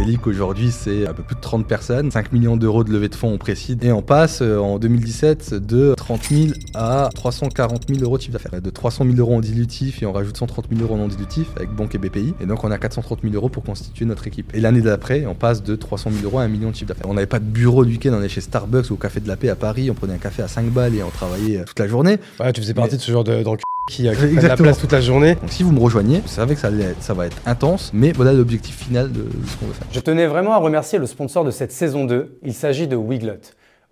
Zelic aujourd'hui c'est un peu plus de 30 personnes, 5 millions d'euros de levée de fonds on précise, et on passe euh, en 2017 de 30 000 à 340 000 euros de chiffre d'affaires. De 300 000 euros en dilutif et on rajoute 130 000 euros en non dilutif avec banque et BPI. Et donc on a 430 000 euros pour constituer notre équipe. Et l'année d'après, on passe de 300 000 euros à 1 million de chiffre d'affaires. On n'avait pas de bureau du week-end, on est chez Starbucks ou au Café de la Paix à Paris, on prenait un café à 5 balles et on travaillait euh, toute la journée. Ouais, tu faisais partie de ce genre de, qui a de la place toute la journée. Donc si vous me rejoignez, vous savez que ça, ça va être intense, mais voilà l'objectif final de ce qu'on veut faire. Je tenais vraiment à remercier le sponsor de cette saison 2. Il s'agit de Wiglot.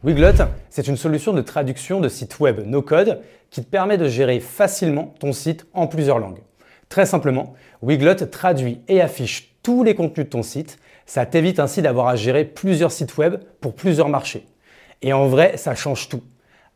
Wiglot, c'est une solution de traduction de site web no-code qui te permet de gérer facilement ton site en plusieurs langues. Très simplement, Wiglot traduit et affiche tous les contenus de ton site. Ça t'évite ainsi d'avoir à gérer plusieurs sites web pour plusieurs marchés. Et en vrai, ça change tout.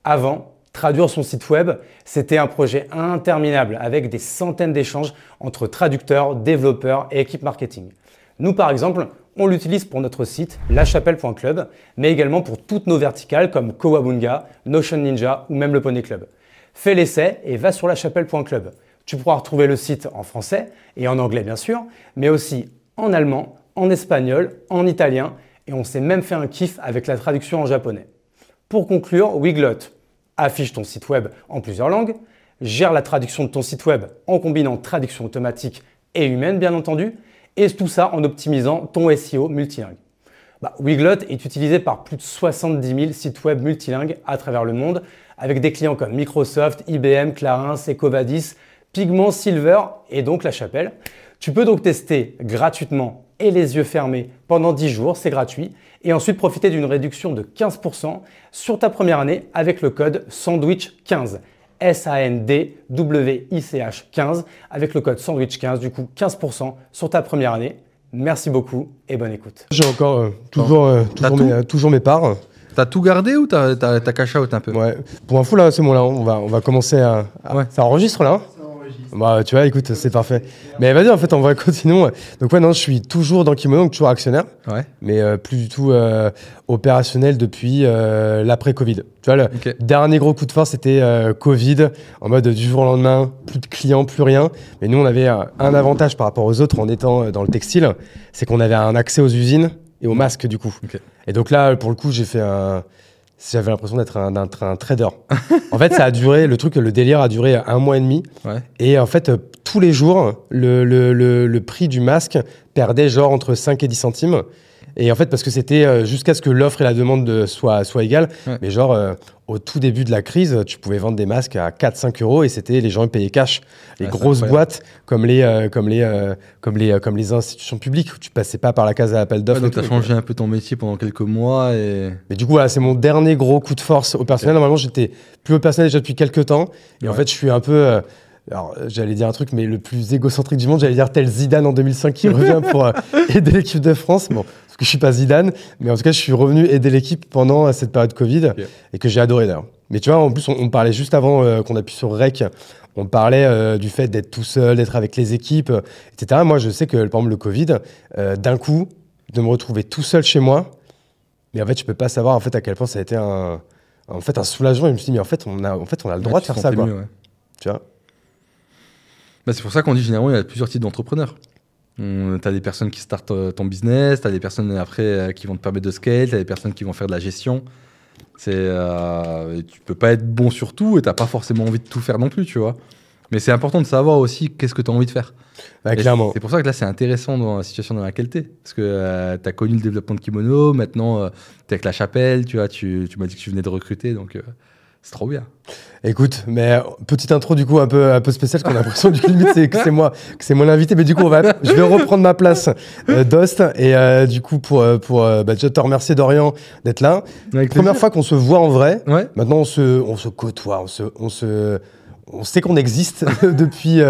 Avant, traduire son site web, c'était un projet interminable avec des centaines d'échanges entre traducteurs, développeurs et équipes marketing. Nous, par exemple, on l'utilise pour notre site lachapelle.club, mais également pour toutes nos verticales comme Kowabunga, Notion Ninja ou même le Pony Club. Fais l'essai et va sur lachapelle.club. Tu pourras retrouver le site en français et en anglais bien sûr, mais aussi en allemand, en espagnol, en italien et on s'est même fait un kiff avec la traduction en japonais. Pour conclure, Wiglot affiche ton site web en plusieurs langues, gère la traduction de ton site web en combinant traduction automatique et humaine bien entendu, et tout ça en optimisant ton SEO multilingue. Bah, Wiglot est utilisé par plus de 70 000 sites web multilingues à travers le monde, avec des clients comme Microsoft, IBM, Clarins, Ecovadis, Pigment, Silver et donc La Chapelle. Tu peux donc tester gratuitement et les yeux fermés pendant 10 jours, c'est gratuit, et ensuite profiter d'une réduction de 15% sur ta première année avec le code SANDWICH15. S-A-N-D-W-I-C-H 15 avec le code sandwich 15, du coup 15% sur ta première année. Merci beaucoup et bonne écoute. J'ai encore euh, toujours, euh, toujours, mes, euh, toujours, mes, parts. T'as tout gardé ou t'as cash out un peu? Ouais. Pour info là, c'est bon là, on va, on va commencer à. ouais. Ça enregistre là hein bah, tu vois, écoute, c'est parfait. Mais vas-y, en fait, on va continuer. Donc, ouais, non, je suis toujours dans Kimono, donc toujours actionnaire. Ouais. Mais euh, plus du tout euh, opérationnel depuis euh, l'après-Covid. Tu vois, le dernier gros coup de force, c'était Covid, en mode du jour au lendemain, plus de clients, plus rien. Mais nous, on avait un avantage par rapport aux autres en étant dans le textile, c'est qu'on avait un accès aux usines et aux masques, du coup. Et donc là, pour le coup, j'ai fait un j'avais l'impression d'être un, un, trader. en fait, ça a duré, le truc, le délire a duré un mois et demi. Et en fait, tous les jours, le, le, le, prix du masque perdait genre entre 5 et 10 centimes. Et en fait, parce que c'était euh, jusqu'à ce que l'offre et la demande soient, soient égales. Mais genre, euh, au tout début de la crise, tu pouvais vendre des masques à 4-5 euros et c'était les gens payaient cash. Les grosses boîtes comme les, euh, comme, les, euh, comme, les, comme les institutions publiques où tu passais pas par la case à appel d'offres. donc tu as changé un peu ton métier pendant quelques mois. Et... Mais du coup, voilà, c'est mon dernier gros coup de force au personnel. Normalement, j'étais plus au personnel déjà depuis quelques temps. Et en fait, je suis un peu alors j'allais dire un truc, mais le plus égocentrique du monde, j'allais dire tel Zidane en 2005 qui revient pour aider l'équipe de France. Bon, parce que je suis pas Zidane, mais en tout cas, je suis revenu aider l'équipe pendant euh, cette période Covid et que j'ai adoré d'ailleurs. Mais tu vois, en plus, on, parlait juste avant euh, qu'on appuie sur Rec, on parlait euh, du fait d'être tout seul, d'être avec les équipes, etc. Moi, je sais que, par exemple, le Covid, d'un coup, de me retrouver tout seul chez moi, mais en fait, je peux pas savoir en fait à quel point ça a été un, en fait, un soulagement. je me suis dit, mais en fait, on a, en fait, on a le droit de faire ça, quoi. Tu vois bah, c'est pour ça qu'on dit généralement il y a plusieurs types d'entrepreneurs. Tu as des personnes qui startent euh, ton business, tu as des personnes après euh, qui vont te permettre de scale, tu as des personnes qui vont faire de la gestion. C'est, euh, tu peux pas être bon sur tout et tu pas forcément envie de tout faire non plus, tu vois. Mais c'est important de savoir aussi qu'est-ce que tu as envie de faire. Bah, clairement. C'est pour ça que là, c'est intéressant dans la situation dans laquelle tu es. Parce que euh, tu as connu le développement de kimono, maintenant tu es avec la chapelle, tu vois, tu, tu m'as dit que tu venais de recruter, donc c'est trop bien. Écoute, mais petite intro du coup un peu un peu spéciale, qu'on a l'impression du limite c'est que c'est moi, que c'est mon invité, mais du coup on va, je vais reprendre ma place euh, d'host et euh, du coup pour euh, pour bah, déjà te remercier Dorian d'être là. Première fois qu'on se voit en vrai. Ouais. Maintenant on se on se côtoie, on se on se on sait qu'on existe depuis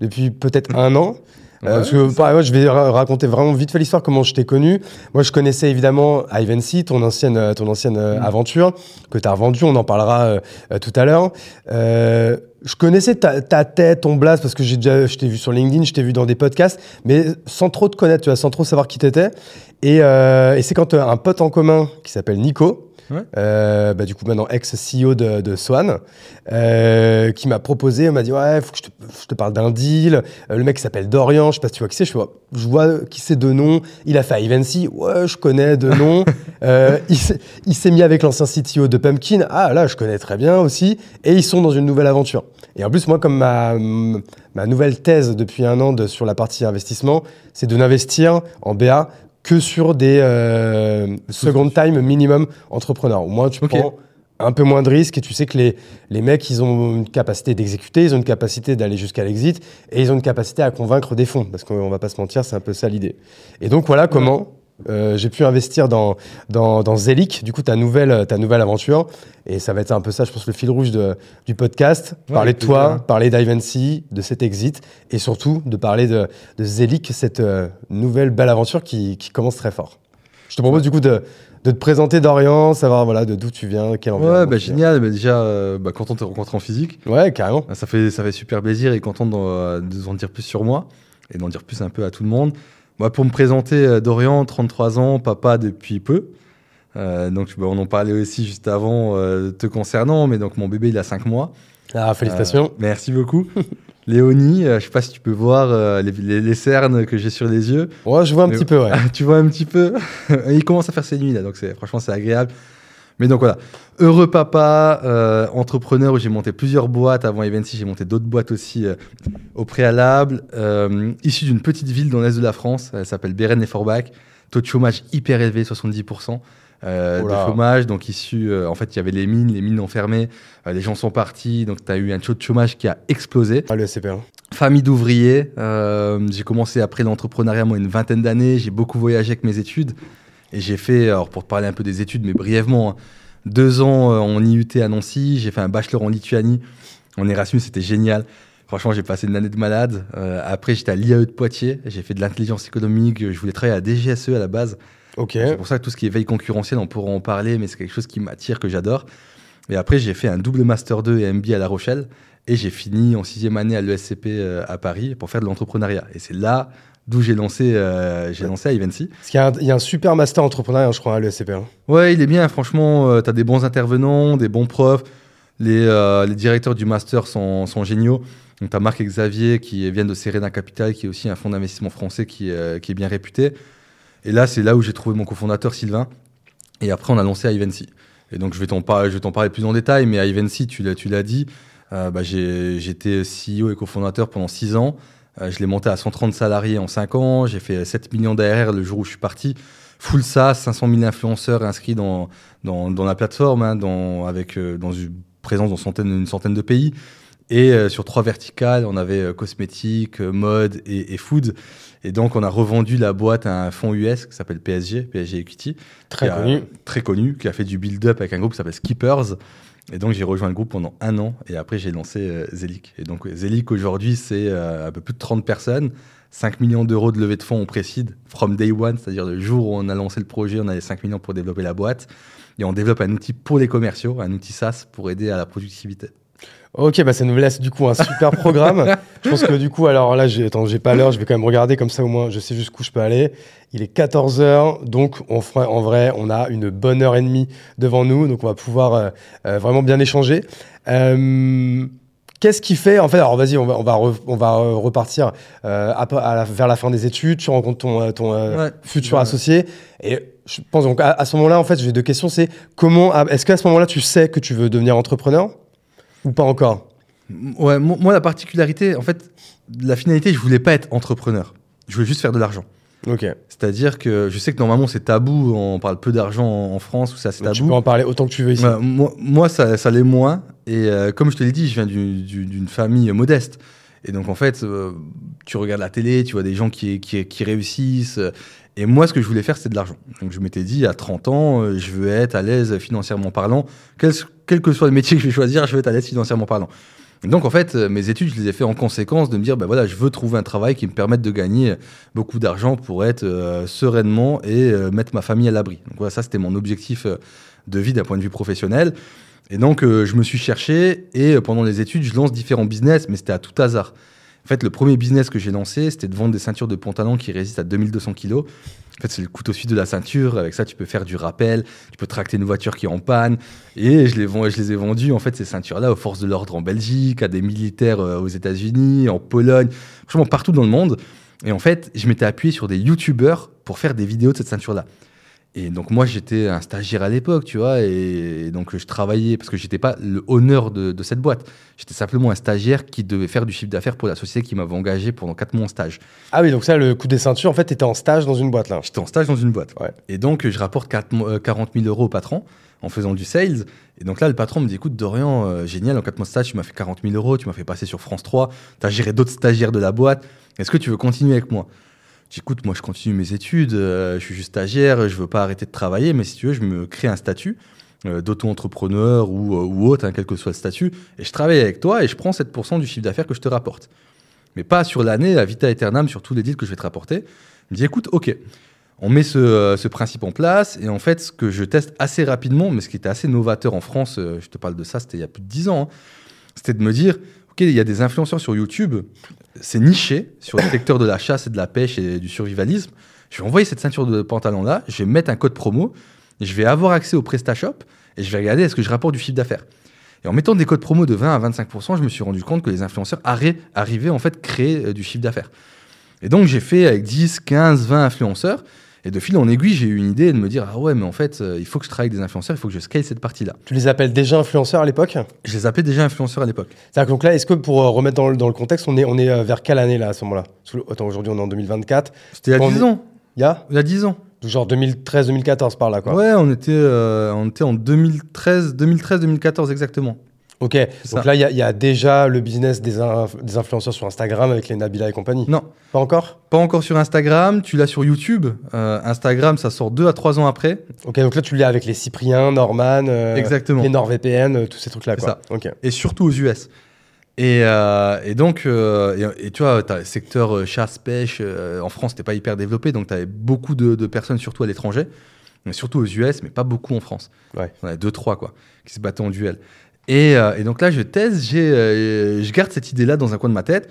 depuis peut-être un an. Euh, parce que, pareil, je vais raconter vraiment vite fait l'histoire, comment je t'ai connu. Moi, je connaissais évidemment Ivancy, ton ancienne, euh, ton ancienne euh, mm. aventure, que tu as revendue, on en parlera tout à l'heure. je connaissais ta, ta, tête, ton blast, parce que j'ai déjà, je t'ai vu sur LinkedIn, je t'ai vu dans des podcasts, mais sans trop te connaître, tu vois, sans trop savoir qui t'étais. Et, et c'est quand un pote en commun qui s'appelle Nico, bah, du coup maintenant ex-CEO de, de, Swan, qui m'a proposé, m'a dit ouais, faut que je te, je te parle d'un deal. le mec s'appelle Dorian, je sais pas si tu vois qui c'est, je vois, je vois qui c'est de nom. Il a fait Ivancy, ouais, je connais de nom. il s'est mis avec l'ancien CTO de Pumpkin, ah là, je connais très bien aussi. Et ils sont dans une nouvelle aventure. Et en plus, moi, comme ma, ma nouvelle thèse depuis un an de, sur la partie investissement, c'est de n'investir en BA que sur des euh, second time minimum entrepreneurs. Au moins, tu prends un peu moins de risques et tu sais que les, les mecs, ils ont une capacité d'exécuter, ils ont une capacité d'aller jusqu'à l'exit et ils ont une capacité à convaincre des fonds. Parce qu'on va pas se mentir, c'est un peu ça l'idée. Et donc, voilà comment euh, j'ai pu investir dans, dans, dans Zelic, du coup, ta nouvelle, ta nouvelle aventure. Et ça va être un peu ça, je pense, le fil rouge de, du podcast. parler de toi, parler d'Ivancy, de cet exit, et surtout de parler de, de Zelic, cette euh, nouvelle belle aventure qui, qui, commence très fort. Je te propose du coup de, de te présenter Dorian, savoir voilà, de d'où tu viens, quel environnement. Ouais, bah, génial. Bah, déjà, euh, bah, content de te rencontrer en physique. Ouais, carrément. Ça fait, ça fait super plaisir et content de, de en dire plus sur moi et d'en dire plus un peu à tout le monde. Moi, pour me présenter, euh, Dorian, 33 ans, papa depuis peu. Euh, donc, bah, on en parlait aussi juste avant euh, te concernant, mais donc mon bébé, il a 5 mois. Ah, félicitations. merci beaucoup. Léonie, je sais pas si tu peux voir les, les, cernes que j'ai sur les yeux. Ouais, je vois un petit peu, ouais. tu vois un petit peu. il commence à faire ses nuits là, donc franchement c'est agréable. Mais donc voilà, heureux papa, euh, entrepreneur où j'ai monté plusieurs boîtes. Avant Evency, j'ai monté d'autres boîtes aussi euh, au préalable. Euh, issu d'une petite ville dans l'est de la France, elle s'appelle Béren et Forbach. Taux de chômage hyper élevé, 70%. Euh, de chômage, donc issu, en fait, il y avait les mines, les mines ont fermé, les gens sont partis, donc tu as eu un taux de chômage qui a explosé. Ah, le SCP1. Famille d'ouvriers, j'ai commencé après l'entrepreneuriat, moi, une vingtaine d'années, j'ai beaucoup voyagé avec mes études. Et j'ai fait, alors pour te parler un peu des études, mais brièvement, hein, deux ans euh, en IUT à Nancy, j'ai fait un bachelor en Lituanie, en Erasmus, c'était génial. Franchement, j'ai passé une année de malade. Euh, après, j'étais à l'IAE de Poitiers, j'ai fait de l'intelligence économique, je voulais travailler à DGSE à la base. Ok. C'est pour ça que tout ce qui est veille concurrentielle, on pourra en parler, mais c'est quelque chose qui m'attire, que j'adore. Et après, j'ai fait un double Master 2 et MBA à La Rochelle. Et j'ai fini en sixième année à l'ESCP euh, à Paris pour faire de l'entrepreneuriat. Et c'est là d'où j'ai lancé, euh, j'ai lancé Ivancy. Parce qu'il y, a un, il y a un super master entrepreneuriat, je crois, à l'ESCP. Hein. Ouais, il est bien. Franchement, euh, tu as des bons intervenants, des bons profs. Les, euh, les directeurs du master sont, sont géniaux. Donc, tu as Marc et Xavier qui viennent de Serena Capital, qui est aussi un fonds d'investissement français qui, qui est bien réputé. Et là, c'est là où j'ai trouvé mon cofondateur Sylvain. Et après, on a lancé Ivancy. Et donc, je vais t'en parler, plus en détail, mais Ivancy, tu l'as, tu l'as dit, bah, j'étais CEO et cofondateur pendant six ans. Euh, je l'ai monté à 130 salariés en 5 ans. J'ai fait 7 millions d'ARR le jour où je suis parti. Full SaaS, 500 000 influenceurs inscrits dans, dans, dans la plateforme, hein, dans, avec, euh, dans une présence dans centaine, une centaine de pays. Et euh, sur trois verticales, on avait cosmétiques, mode et, et, food. Et donc, on a revendu la boîte à un fonds US qui s'appelle PSG, PSG Equity. Très connu. très connu, qui a fait du build-up avec un groupe qui s'appelle Skippers. Et donc j'ai rejoint le groupe pendant un an et après j'ai lancé euh, Zelic. Et donc Zelic aujourd'hui c'est euh, un peu plus de 30 personnes, 5 millions d'euros de levée de fonds on précide from day one, c'est-à-dire le jour où on a lancé le projet, on avait 5 millions pour développer la boîte. Et on développe un outil pour les commerciaux, un outil SaaS pour aider à la productivité. Ok, bah ça nous laisse du coup un super programme. je pense que du coup, alors là, j'ai, attends, j'ai pas l'heure, je vais quand même regarder comme ça au moins, je sais jusqu'où je peux aller. Il est 14h, donc on fera, en vrai, on a une bonne heure et demie devant nous, donc on va pouvoir euh, euh, vraiment bien échanger. Euh, qu'est-ce qui fait, en fait, alors vas-y, on va, on va, on va repartir à, vers la fin des études, tu rencontres ton, ton futur associé, et je pense donc à, à ce moment-là, en fait, j'ai deux questions, c'est comment, est-ce qu'à ce moment-là, tu sais que tu veux devenir entrepreneur? Ou pas encore Ouais, moi, la particularité, en fait, la finalité, je voulais pas être entrepreneur. Je voulais juste faire de l'argent. Ok. C'est-à-dire que je sais que normalement c'est tabou, on parle peu d'argent en France, ou ça c'est tabou. Tu peux en parler autant que tu veux ici. moi, moi, ça, ça l'est moins. Et euh, comme je te l'ai dit, je viens d'une famille modeste. Et donc en fait, euh, tu regardes la télé, tu vois des gens qui, qui, qui réussissent. Et moi, ce que je voulais faire, c'était de l'argent. Donc je m'étais dit, à 30 ans, euh, je veux être à l'aise financièrement parlant. Quel, que soit le métier que je vais choisir, je veux être à l'aise financièrement parlant. Donc, en fait, euh, mes études, je les ai fait en conséquence de me dire, ben voilà, je veux trouver un travail qui me permette de gagner beaucoup d'argent pour être euh, sereinement et mettre ma famille à l'abri. Donc voilà, ça, c'était mon objectif de vie d'un point de vue professionnel. Et donc, je me suis cherché et pendant les études, je lance différents business, mais c'était à tout hasard. En fait, le premier business que j'ai lancé, c'était de vendre des ceintures de pantalon qui résistent à 2200 kg. En fait, c'est le couteau suisse de la ceinture. Avec ça, tu peux faire du rappel, tu peux tracter une voiture qui est en panne. Et je les, je les ai vendues, en fait, ces ceintures-là, aux forces de l'ordre en Belgique, à des militaires euh, aux États-Unis, en Pologne, franchement, partout dans le monde. Et en fait, je m'étais appuyé sur des youtubeurs pour faire des vidéos de cette ceinture-là. Et donc moi j'étais un stagiaire à l'époque, tu vois, et, donc je travaillais parce que j'étais pas le honneur de, de cette boîte. J'étais simplement un stagiaire qui devait faire du chiffre d'affaires pour la société qui m'avait engagé pendant 4 mois en stage. Ah oui, donc ça, le coup des ceintures, en fait, tu étais en stage dans une boîte là. J'étais en stage dans une boîte. Ouais. Et donc je rapporte 4, 40 000 euros au patron en faisant du sales. Et donc là, le patron me dit écoute, Dorian, euh, génial, en 4 mois de stage, tu m'as fait 40 000 euros, tu m'as fait passer sur France 3, tu as géré d'autres stagiaires de la boîte. Est-ce que tu veux continuer avec moi? J'écoute, moi je continue mes études, euh, je suis juste stagiaire, je veux pas arrêter de travailler, mais si tu veux, je me crée un statut euh, d'auto-entrepreneur ou, euh, autre, hein, quel que soit le statut, et je travaille avec toi et je prends 7% du chiffre d'affaires que je te rapporte. Mais pas sur l'année, à vita aeternam, sur tous les deals que je vais te rapporter. Il me dit, écoute, ok, on met ce, principe en place, et en fait, ce que je teste assez rapidement, mais ce qui était assez novateur en France, je te parle de ça, c'était il y a plus de 10 ans, hein, c'était de me dire, ok, il y a des influenceurs sur YouTube, c'est niché sur le secteur de la chasse et de la pêche et du survivalisme. Je vais envoyer cette ceinture de pantalon là, je vais mettre un code promo, je vais avoir accès au PrestaShop et je vais regarder est-ce que je rapporte du chiffre d'affaires. Et en mettant des codes promo de 20 à 25%, je me suis rendu compte que les influenceurs arrivaient en fait créer euh, du chiffre d'affaires. Et donc j'ai fait avec 10, 15, 20 influenceurs. Et de fil en aiguille, j'ai eu une idée de me dire Ah ouais, mais en fait, euh, il faut que je travaille avec des influenceurs, il faut que je scale cette partie-là. Tu les appelles déjà influenceurs à l'époque? Je les appelais déjà influenceurs à l'époque. Donc là, est-ce que pour euh, remettre dans le, dans le, contexte, on est, on est euh, vers quelle année là à ce moment-là? Attends, aujourd'hui on est en 2024. C'était il y a 10 ans. Il y a? Il y a 10 ans. Genre 2013-2014 par là, quoi. Ouais, on était, on était en 2013-2014 exactement. Ok, donc là, il y, y, a déjà le business des, inf des, influenceurs sur Instagram avec les Nabila et compagnie. Non. Pas encore? Pas encore sur Instagram, tu l'as sur YouTube. Euh, Instagram, ça sort 2 à 3 ans après. Ok, donc là, tu l'as avec les Cyprien, Norman, euh, Exactement. les NordVPN, euh, tous ces trucs-là. C'est ça. Okay. Et surtout aux US. Et, et donc, et, et, tu vois, as le secteur chasse-pêche. En France, n'était pas hyper développé, donc tu avais beaucoup de, de, personnes, surtout à l'étranger, mais surtout aux US, mais pas beaucoup en France. Ouais. On avait deux, trois, quoi, qui se battaient en duel. Et, euh, et, donc là, je thèse, euh, je garde cette idée-là dans un coin de ma tête.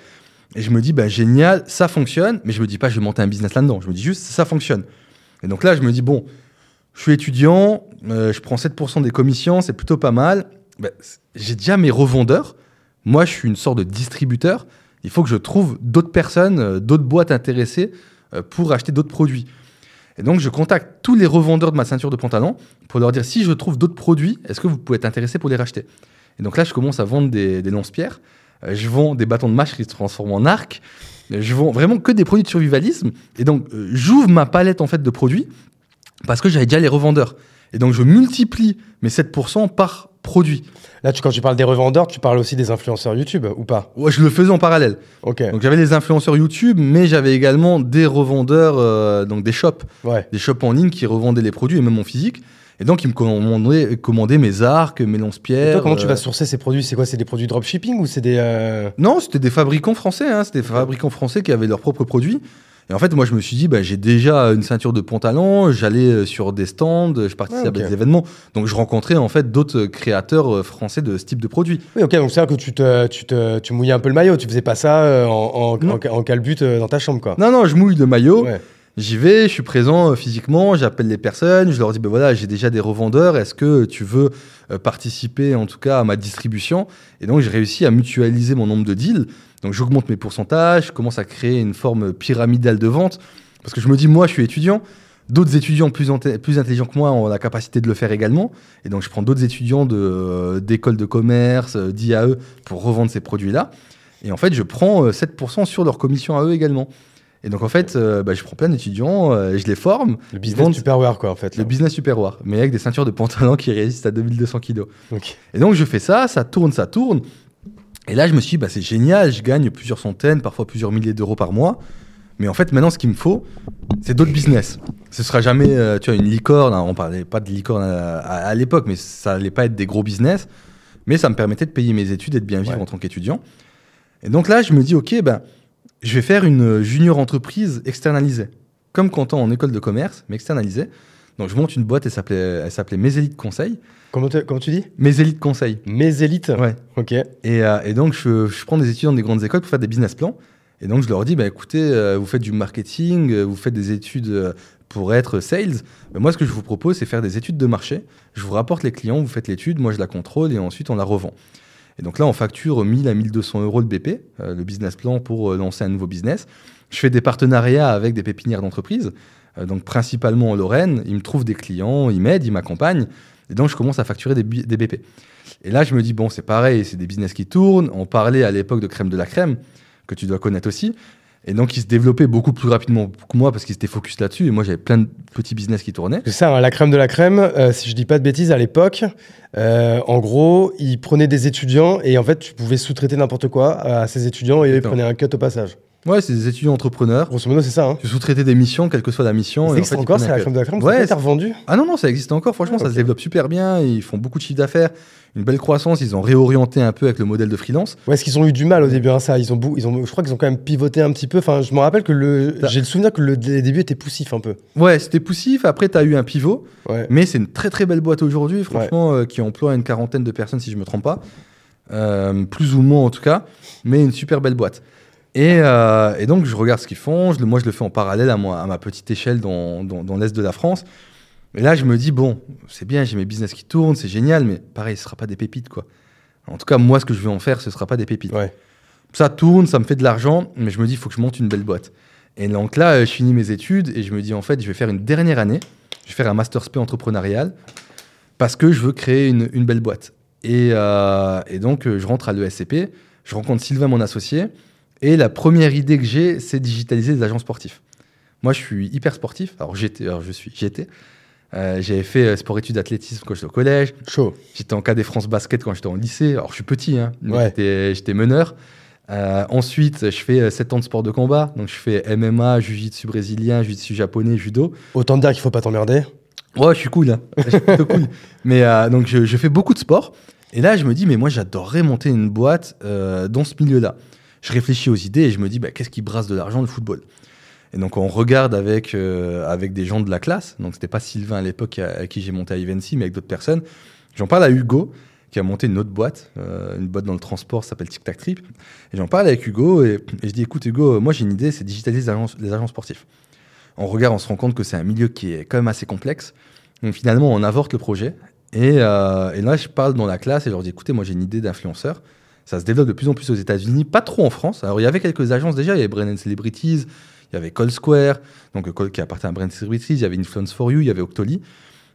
Et je me dis, bah, génial, ça fonctionne. Mais je me dis pas, je vais monter un business là-dedans. Je me dis juste, ça fonctionne. Et donc là, je me dis, bon, je suis étudiant, euh, je prends 7% des commissions, c'est plutôt pas mal. Bah, J'ai déjà mes revendeurs. Moi, je suis une sorte de distributeur. Il faut que je trouve d'autres personnes, d'autres boîtes intéressées pour acheter d'autres produits. Et donc, je contacte tous les revendeurs de ma ceinture de pantalon pour leur dire si je trouve d'autres produits, est-ce que vous pouvez être intéressé pour les racheter? Et donc là, je commence à vendre des, des lance-pierres. Euh, je vends des bâtons de mâche qui se transforment en arc. Je vends vraiment que des produits de survivalisme. Et donc, euh, j'ouvre ma palette en fait de produits parce que j'avais déjà les revendeurs. Et donc, je multiplie mes 7% par produit. Là, tu, quand tu parles des revendeurs, tu parles aussi des influenceurs YouTube ou pas? Ouais, je le faisais en parallèle. Ok. Donc j'avais les influenceurs YouTube, mais j'avais également des revendeurs, euh, donc des shops, ouais. des shops en ligne qui revendaient les produits et même en physique. Et donc ils me commandaient, commandaient mes arcs, mes lance-pierres. Toi, comment euh... tu vas sourcer ces produits? C'est quoi C'est des produits dropshipping ou c'est des euh... Non, c'était des fabricants français. Hein. C'était des fabricants français qui avaient leurs propres produits. Et en fait, moi, je me suis dit, bah, j'ai déjà une ceinture de pantalon, j'allais sur des stands, je participais ah, okay. à des événements. Donc, je rencontrais en fait d'autres créateurs euh, français de ce type de produit. Oui, ok, donc c'est-à-dire que tu, te, tu, te, tu mouillais un peu le maillot, tu faisais pas ça euh, en, en, en, en calbute dans ta chambre, quoi. Non, non, je mouille le maillot. Ouais. J'y vais, je suis présent euh, physiquement, j'appelle les personnes, je leur dis ben voilà, j'ai déjà des revendeurs, est-ce que tu veux euh, participer en tout cas à ma distribution? Et donc j'ai réussi à mutualiser mon nombre de deals. Donc j'augmente mes pourcentages, je commence à créer une forme pyramidale de vente parce que je me dis moi je suis étudiant, d'autres étudiants plus, plus intelligents que moi ont la capacité de le faire également et donc je prends d'autres étudiants de euh, d'écoles de commerce, euh, d'IAE pour revendre ces produits-là et en fait je prends euh, 7% sur leur commission à eux également. Et donc en fait, euh, bah, je prends plein d'étudiants, euh, je les forme. Le business vendent... superware quoi en fait. Là. Le business superware, mais avec des ceintures de pantalon qui résistent à 2200 kg. Okay. Et donc je fais ça, ça tourne, ça tourne. Et là je me suis dit, bah, c'est génial, je gagne plusieurs centaines, parfois plusieurs milliers d'euros par mois. Mais en fait maintenant ce qu'il me faut, c'est d'autres business. Ce sera jamais, euh, tu vois, une licorne, hein, on parlait pas de licorne à, à, à l'époque, mais ça allait pas être des gros business. Mais ça me permettait de payer mes études et de bien vivre ouais. en tant qu'étudiant. Et donc là je me dis, ok, ben... Bah, je vais faire une junior entreprise externalisée, comme quand on en école de commerce, mais externalisée. Donc je monte une boîte, elle s'appelait, elle s'appelait Mes Élites Conseil. Comment, comment, tu dis? Mes Élites Conseil. Mes Élites? Ouais. Ok. Et, euh, et donc je, je, prends des étudiants des grandes écoles pour faire des business plans. Et donc je leur dis, bah, écoutez, euh, vous faites du marketing, euh, vous faites des études pour être sales. Moi, ce que je vous propose, c'est faire des études de marché. Je vous rapporte les clients, vous faites l'étude, moi je la contrôle et ensuite on la revend. Et donc là, on facture 1000 à 1200 euros de BP, le business plan pour lancer un nouveau business. Je fais des partenariats avec des pépinières d'entreprise, donc principalement en Lorraine. Ils me trouvent des clients, ils m'aident, ils m'accompagnent. Et donc, je commence à facturer des, des BP. Et là, je me dis, bon, c'est pareil, c'est des business qui tournent. On parlait à l'époque de crème de la crème, que tu dois connaître aussi. Et donc, ils se développaient beaucoup plus rapidement que moi parce qu'ils étaient focus là-dessus. Et moi, j'avais plein de petits business qui tournaient. C'est ça, hein, la crème de la crème, euh, si je dis pas de bêtises, à l'époque, euh, en gros, ils prenaient des étudiants et en fait, tu pouvais sous-traiter n'importe quoi à ces étudiants et ils prenaient un cut au passage. Ouais, c'est des étudiants entrepreneurs. Grosso modo, c'est ça. Hein. Tu sous-traitais des missions, quelle que soit la mission. Ça existe en fait, encore, c'est la crème de la crème Ouais, c'est revendu Ah non, non, ça existe encore. Franchement, ça se développe super bien. Ils font beaucoup de chiffre d'affaires, une belle croissance. Ils ont réorienté un peu avec le modèle de freelance. Ouais, est-ce qu'ils ont eu du mal au début hein, ça ils ont, ils ont, Je crois qu'ils ont quand même pivoté un petit peu. Enfin, je me rappelle que le... j'ai le souvenir que le début était poussif un peu. Ouais, c'était poussif. Après, tu as eu un pivot. Ouais. Mais c'est une très très belle boîte aujourd'hui, franchement, euh, qui emploie une quarantaine de personnes, si je me trompe pas. Euh, plus ou moins en tout cas. Mais une super belle boîte. Et, euh, et, donc, je regarde ce qu'ils font. Je, moi, je le fais en parallèle à, moi, à ma petite échelle dans, dans, dans l'Est de la France. Et là, je me dis, bon, c'est bien, j'ai mes business qui tournent, c'est génial, mais pareil, ce ne sera pas des pépites, quoi. En tout cas, moi, ce que je vais en faire, ce ne sera pas des pépites. Ouais. Ça tourne, ça me fait de l'argent, mais je me dis, il faut que je monte une belle boîte. Et donc là, je finis mes études et je me dis, en fait, je vais faire une dernière année. Je vais faire un Master SP entrepreneurial parce que je veux créer une, une belle boîte. Et, euh, et donc, je rentre à l'ESCP, je rencontre Sylvain, mon associé. Et la première idée que j'ai, c'est digitaliser les agents sportifs. Moi, je suis hyper sportif. Alors, j'étais, je suis, j'étais. Euh, j'avais fait euh, sport-études athlétisme quand j'étais au collège. Chaud. J'étais en KD France Basket quand j'étais en lycée. Alors, je suis petit, hein, mais Ouais. j'étais, meneur. Euh, ensuite, je fais 7 ans de sport de combat. Donc, je fais MMA, jiu-jitsu brésilien, jiu-jitsu japonais, judo. Autant te dire qu'il faut pas t'emmerder. Ouais, je suis cool. Hein. Je suis plutôt cool. Mais euh, donc, je, je fais beaucoup de sport. Et là, je me dis, mais moi, j'adorerais monter une boîte dans ce milieu-là. Je réfléchis aux idées et je me dis, bah, qu'est-ce qui brasse de l'argent, le football? Et donc, on regarde avec, euh, avec des gens de la classe. Donc, c'était pas Sylvain à l'époque à, qui j'ai monté à Evency, mais avec d'autres personnes. J'en parle à Hugo, qui a monté une autre boîte, euh, une boîte dans le transport, s'appelle Tic Tac Trip. Et j'en parle avec Hugo et, je dis, écoute, Hugo, moi, j'ai une idée, c'est digitaliser les agents, les sportifs. On regarde, on se rend compte que c'est un milieu qui est quand même assez complexe. Donc, finalement, on avorte le projet. Et, euh, et là, je parle dans la classe et je leur dis, écoutez, moi, j'ai une idée d'influenceur. Ça se développe de plus en plus aux États-Unis, pas trop en France. Alors, il y avait quelques agences déjà. Il y avait Brain Celebrities, il y avait Call Square, donc Call qui appartient à Brain Celebrities, il y avait Influence for You, il y avait Octoly.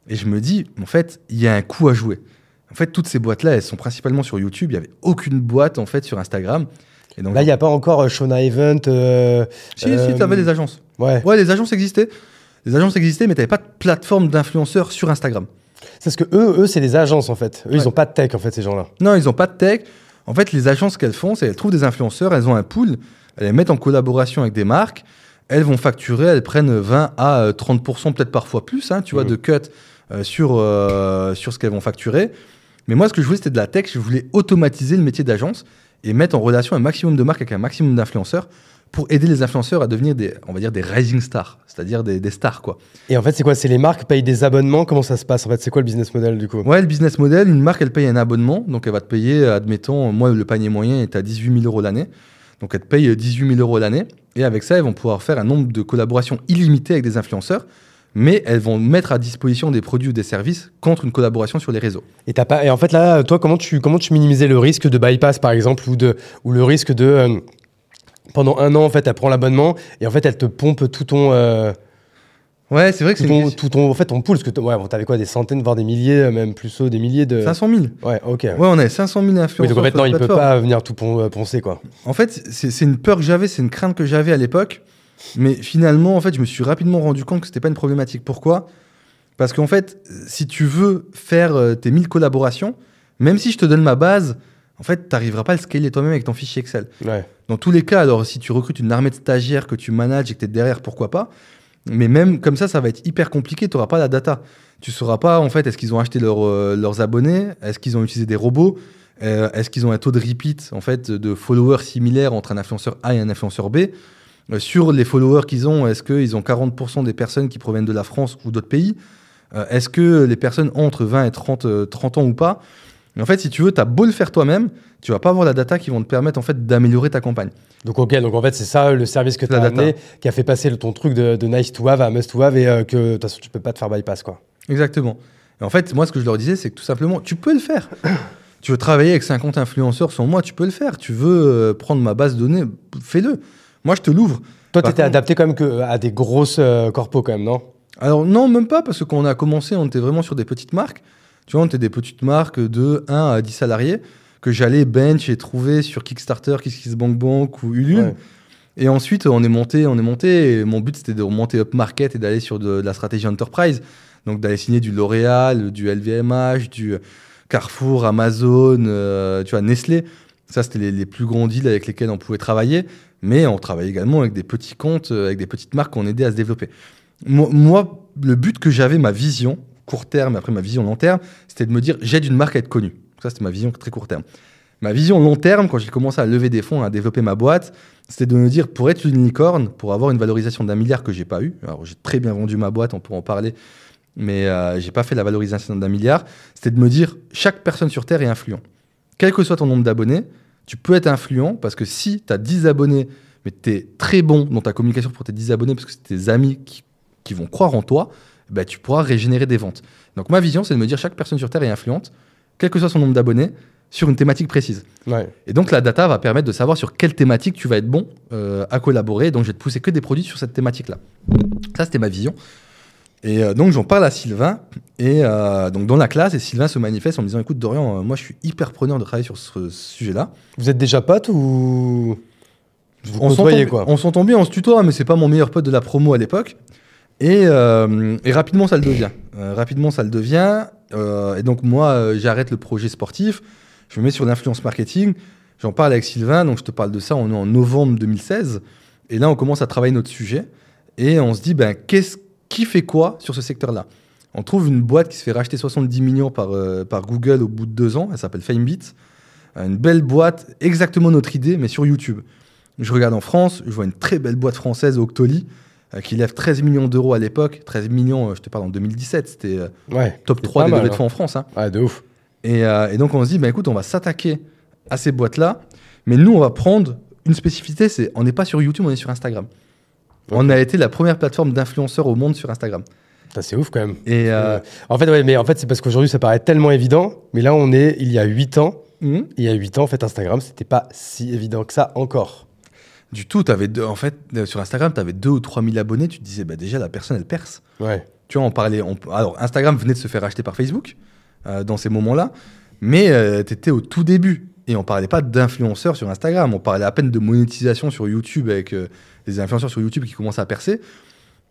Et je me dis, en fait, il y a un coup à jouer. En fait, toutes ces boîtes-là, elles sont principalement sur YouTube. Il n'y avait aucune boîte, en fait, sur Instagram. Et donc, Là, il n'y a pas encore euh, Shona Event. euh, si, euh, si, tu avais des agences. Ouais. Ouais, les agences existaient. Les agences existaient, mais tu n'avais pas de plateforme d'influenceurs sur Instagram. C'est parce que eux, eux c'est des agences en fait. Eux, Ouais. ils n'ont pas de tech en fait, ces gens-là. Non, ils n'ont pas de tech. En fait, les agences qu'elles font, c'est qu'elles trouvent des influenceurs, elles ont un pool, elles les mettent en collaboration avec des marques, elles vont facturer, elles prennent 20 à euh, 30%, peut-être parfois plus, hein, tu vois, Mhm. de cut euh, sur, euh, sur ce qu'elles vont facturer. Mais moi, ce que je voulais, c'était de la tech. Je voulais automatiser le métier d'agence et mettre en relation un maximum de marques avec un maximum d'influenceurs pour aider les influenceurs à devenir des, on va dire, des rising stars, c'est-à-dire des, des stars, quoi. Et en fait, c'est quoi? C'est les marques payent des abonnements? Comment ça se passe En fait, c'est quoi le business model du coup? Ouais, le business model, une marque, elle paye un abonnement. Donc, elle va te payer, admettons, moi, le panier moyen est à 18 000 euros l'année. Donc, elle te paye 18 000 euros l'année. Et avec ça, elles vont pouvoir faire un nombre de collaborations illimité avec des influenceurs. Mais elles vont mettre à disposition des produits ou des services contre une collaboration sur les réseaux. Et, t'as pas... et en fait, là, toi, comment tu, comment tu minimisais le risque de bypass par exemple ou, de, ou le risque de. euh, pendant un an, en fait, elle prend l'abonnement et en fait, elle te pompe tout ton. euh, Ouais, c'est vrai que tout c'est ton, tout ton, en fait, ton pool, parce que t- ouais, bon, t'avais quoi, des centaines, voire des milliers, euh, même plus haut, des milliers de. 500 000. Ouais, ok. Ouais, on avait 500 000 influenceurs. Oui, donc en fait, sur non, la il peut plateforme. pas venir tout pon- euh, poncer, quoi. En fait, c'est c'est une peur que j'avais, c'est une crainte que j'avais à l'époque. Mais finalement, en fait, je me suis rapidement rendu compte que c'était pas une problématique. Pourquoi? Parce qu'en fait, si tu veux faire euh, tes 1000 collaborations, même si je te donne ma base, en fait, tu n'arriveras pas à le scaler toi-même avec ton fichier Excel. Ouais. Dans tous les cas, alors si tu recrutes une armée de stagiaires que tu manages et que tu es derrière, pourquoi pas? Mais même comme ça, ça va être hyper compliqué, tu n'auras pas la data. Tu sauras pas, en fait, est-ce qu'ils ont acheté leur, euh, leurs abonnés? Est-ce qu'ils ont utilisé des robots? Euh, Est-ce qu'ils ont un taux de repeat, en fait, de followers similaires entre un influenceur A et un influenceur B? Euh, Sur les followers qu'ils ont, est-ce qu'ils ont 40% des personnes qui proviennent de la France ou d'autres pays? Est-ce que les personnes ont entre 20 et 30, 30 ans ou pas? En fait, si tu veux, tu as beau le faire toi-même, tu vas pas avoir la data qui vont te permettre en fait d'améliorer ta campagne. Donc ok, donc en fait c'est ça le service que tu as amené qui a fait passer ton truc de, nice to have à must to have et que de toute façon tu peux pas te faire bypass quoi. Exactement. Et en fait, moi ce que je leur disais c'est que tout simplement tu peux le faire. tu veux travailler avec 50 influenceurs sans moi, tu peux le faire. Tu veux euh, prendre ma base de données, fais-le. Moi je te l'ouvre. Toi tu étais adapté quand même que à des grosses euh, corpos quand même, non? Alors non, même pas parce que quand on a commencé, on était vraiment sur des petites marques. Tu vois, on était des petites marques de 1 à 10 salariés que j'allais bench et trouver sur Kickstarter, KissKissBankBank ou Ulule. Et ensuite, on est monté, on est monté. Et mon but, c'était de remonter up market et d'aller sur de, la stratégie enterprise. Donc, d'aller signer du L'Oréal, du LVMH, du Carrefour, Amazon, euh, tu vois, Nestlé. Ça, c'était les, plus grands deals avec lesquels on pouvait travailler. Mais on travaillait également avec des petits comptes, euh, avec des petites marques qu'on aidait à se développer. Moi, moi le but que j'avais, ma vision, court terme, après ma vision long terme, c'était de me dire, j'aide une marque à être connue. Ça, c'était ma vision très court terme. Ma vision long terme, quand j'ai commencé à lever des fonds, à développer ma boîte, c'était de me dire, pour être une licorne, pour avoir une valorisation d'un milliard que j'ai pas eu, alors j'ai très bien vendu ma boîte, on pourra en parler, mais euh, j'ai pas fait la valorisation d'un milliard, c'était de me dire, chaque personne sur Terre est influent. Quel que soit ton nombre d'abonnés, tu peux être influent parce que si tu as 10 abonnés, mais tu es très bon dans ta communication pour tes 10 abonnés, parce que c'est tes amis qui, qui, vont croire en toi, bah, tu pourras régénérer des ventes. Donc ma vision, c'est de me dire, chaque personne sur Terre est influente quel que soit son nombre d'abonnés, sur une thématique précise. Et donc la data va permettre de savoir sur quelle thématique tu vas être bon euh, à collaborer. Donc je vais te pousser que des produits sur cette thématique-là. Ça, c'était ma vision. Et euh, donc j'en parle à Sylvain, et euh, donc dans la classe, et Sylvain se manifeste en me disant, écoute Dorian, moi je suis hyper preneur de travailler sur ce, sujet-là. Vous êtes déjà potes ou vous on s'entend quoi? On s'entend bien, on se tutoie, mais c'est pas mon meilleur pote de la promo à l'époque. Et, et, rapidement ça le devient. rapidement ça le devient. Euh, et donc moi, euh, j'arrête le projet sportif, je me mets sur l'influence marketing, j'en parle avec Sylvain, donc je te parle de ça, on est en novembre 2016, et là on commence à travailler notre sujet, et on se dit, ben, qu'est-ce qui fait quoi sur ce secteur-là? On trouve une boîte qui se fait racheter 70 millions par, euh, par Google au bout de deux ans, elle s'appelle FameBeat, une belle boîte, exactement notre idée, mais sur YouTube. Je regarde en France, je vois une très belle boîte française, Octoly, euh, qui lève 13 millions d'euros à l'époque. 13 millions, euh, je te parle en 2017, c'était euh, top 3 des levées de fonds en France. Hein. Ouais, de ouf. Et, donc on se dit, bah, écoute, on va s'attaquer à ces boîtes-là, mais nous, on va prendre une spécificité, c'est on n'est pas sur YouTube, on est sur Instagram. On a été la première plateforme d'influenceurs au monde sur Instagram. C'est ouf quand même. Et En fait, ouais, mais en fait, c'est parce qu'aujourd'hui, ça paraît tellement évident, mais là, on est il y a 8 ans. Mmh. Il y a 8 ans, en fait, Instagram, c'était pas si évident que ça encore du tout. Avais deux, en fait, euh, sur Instagram, tu avais 2 ou 3 000 abonnés. Tu te disais, bah, déjà, la personne, elle perce. Ouais. Tu vois, on parlait. alors, Instagram venait de se faire acheter par Facebook euh, dans ces moments-là, mais euh, tu étais au tout début. Et on parlait pas d'influenceurs sur Instagram. On parlait à peine de monétisation sur YouTube avec des influenceurs sur YouTube qui commencent à percer.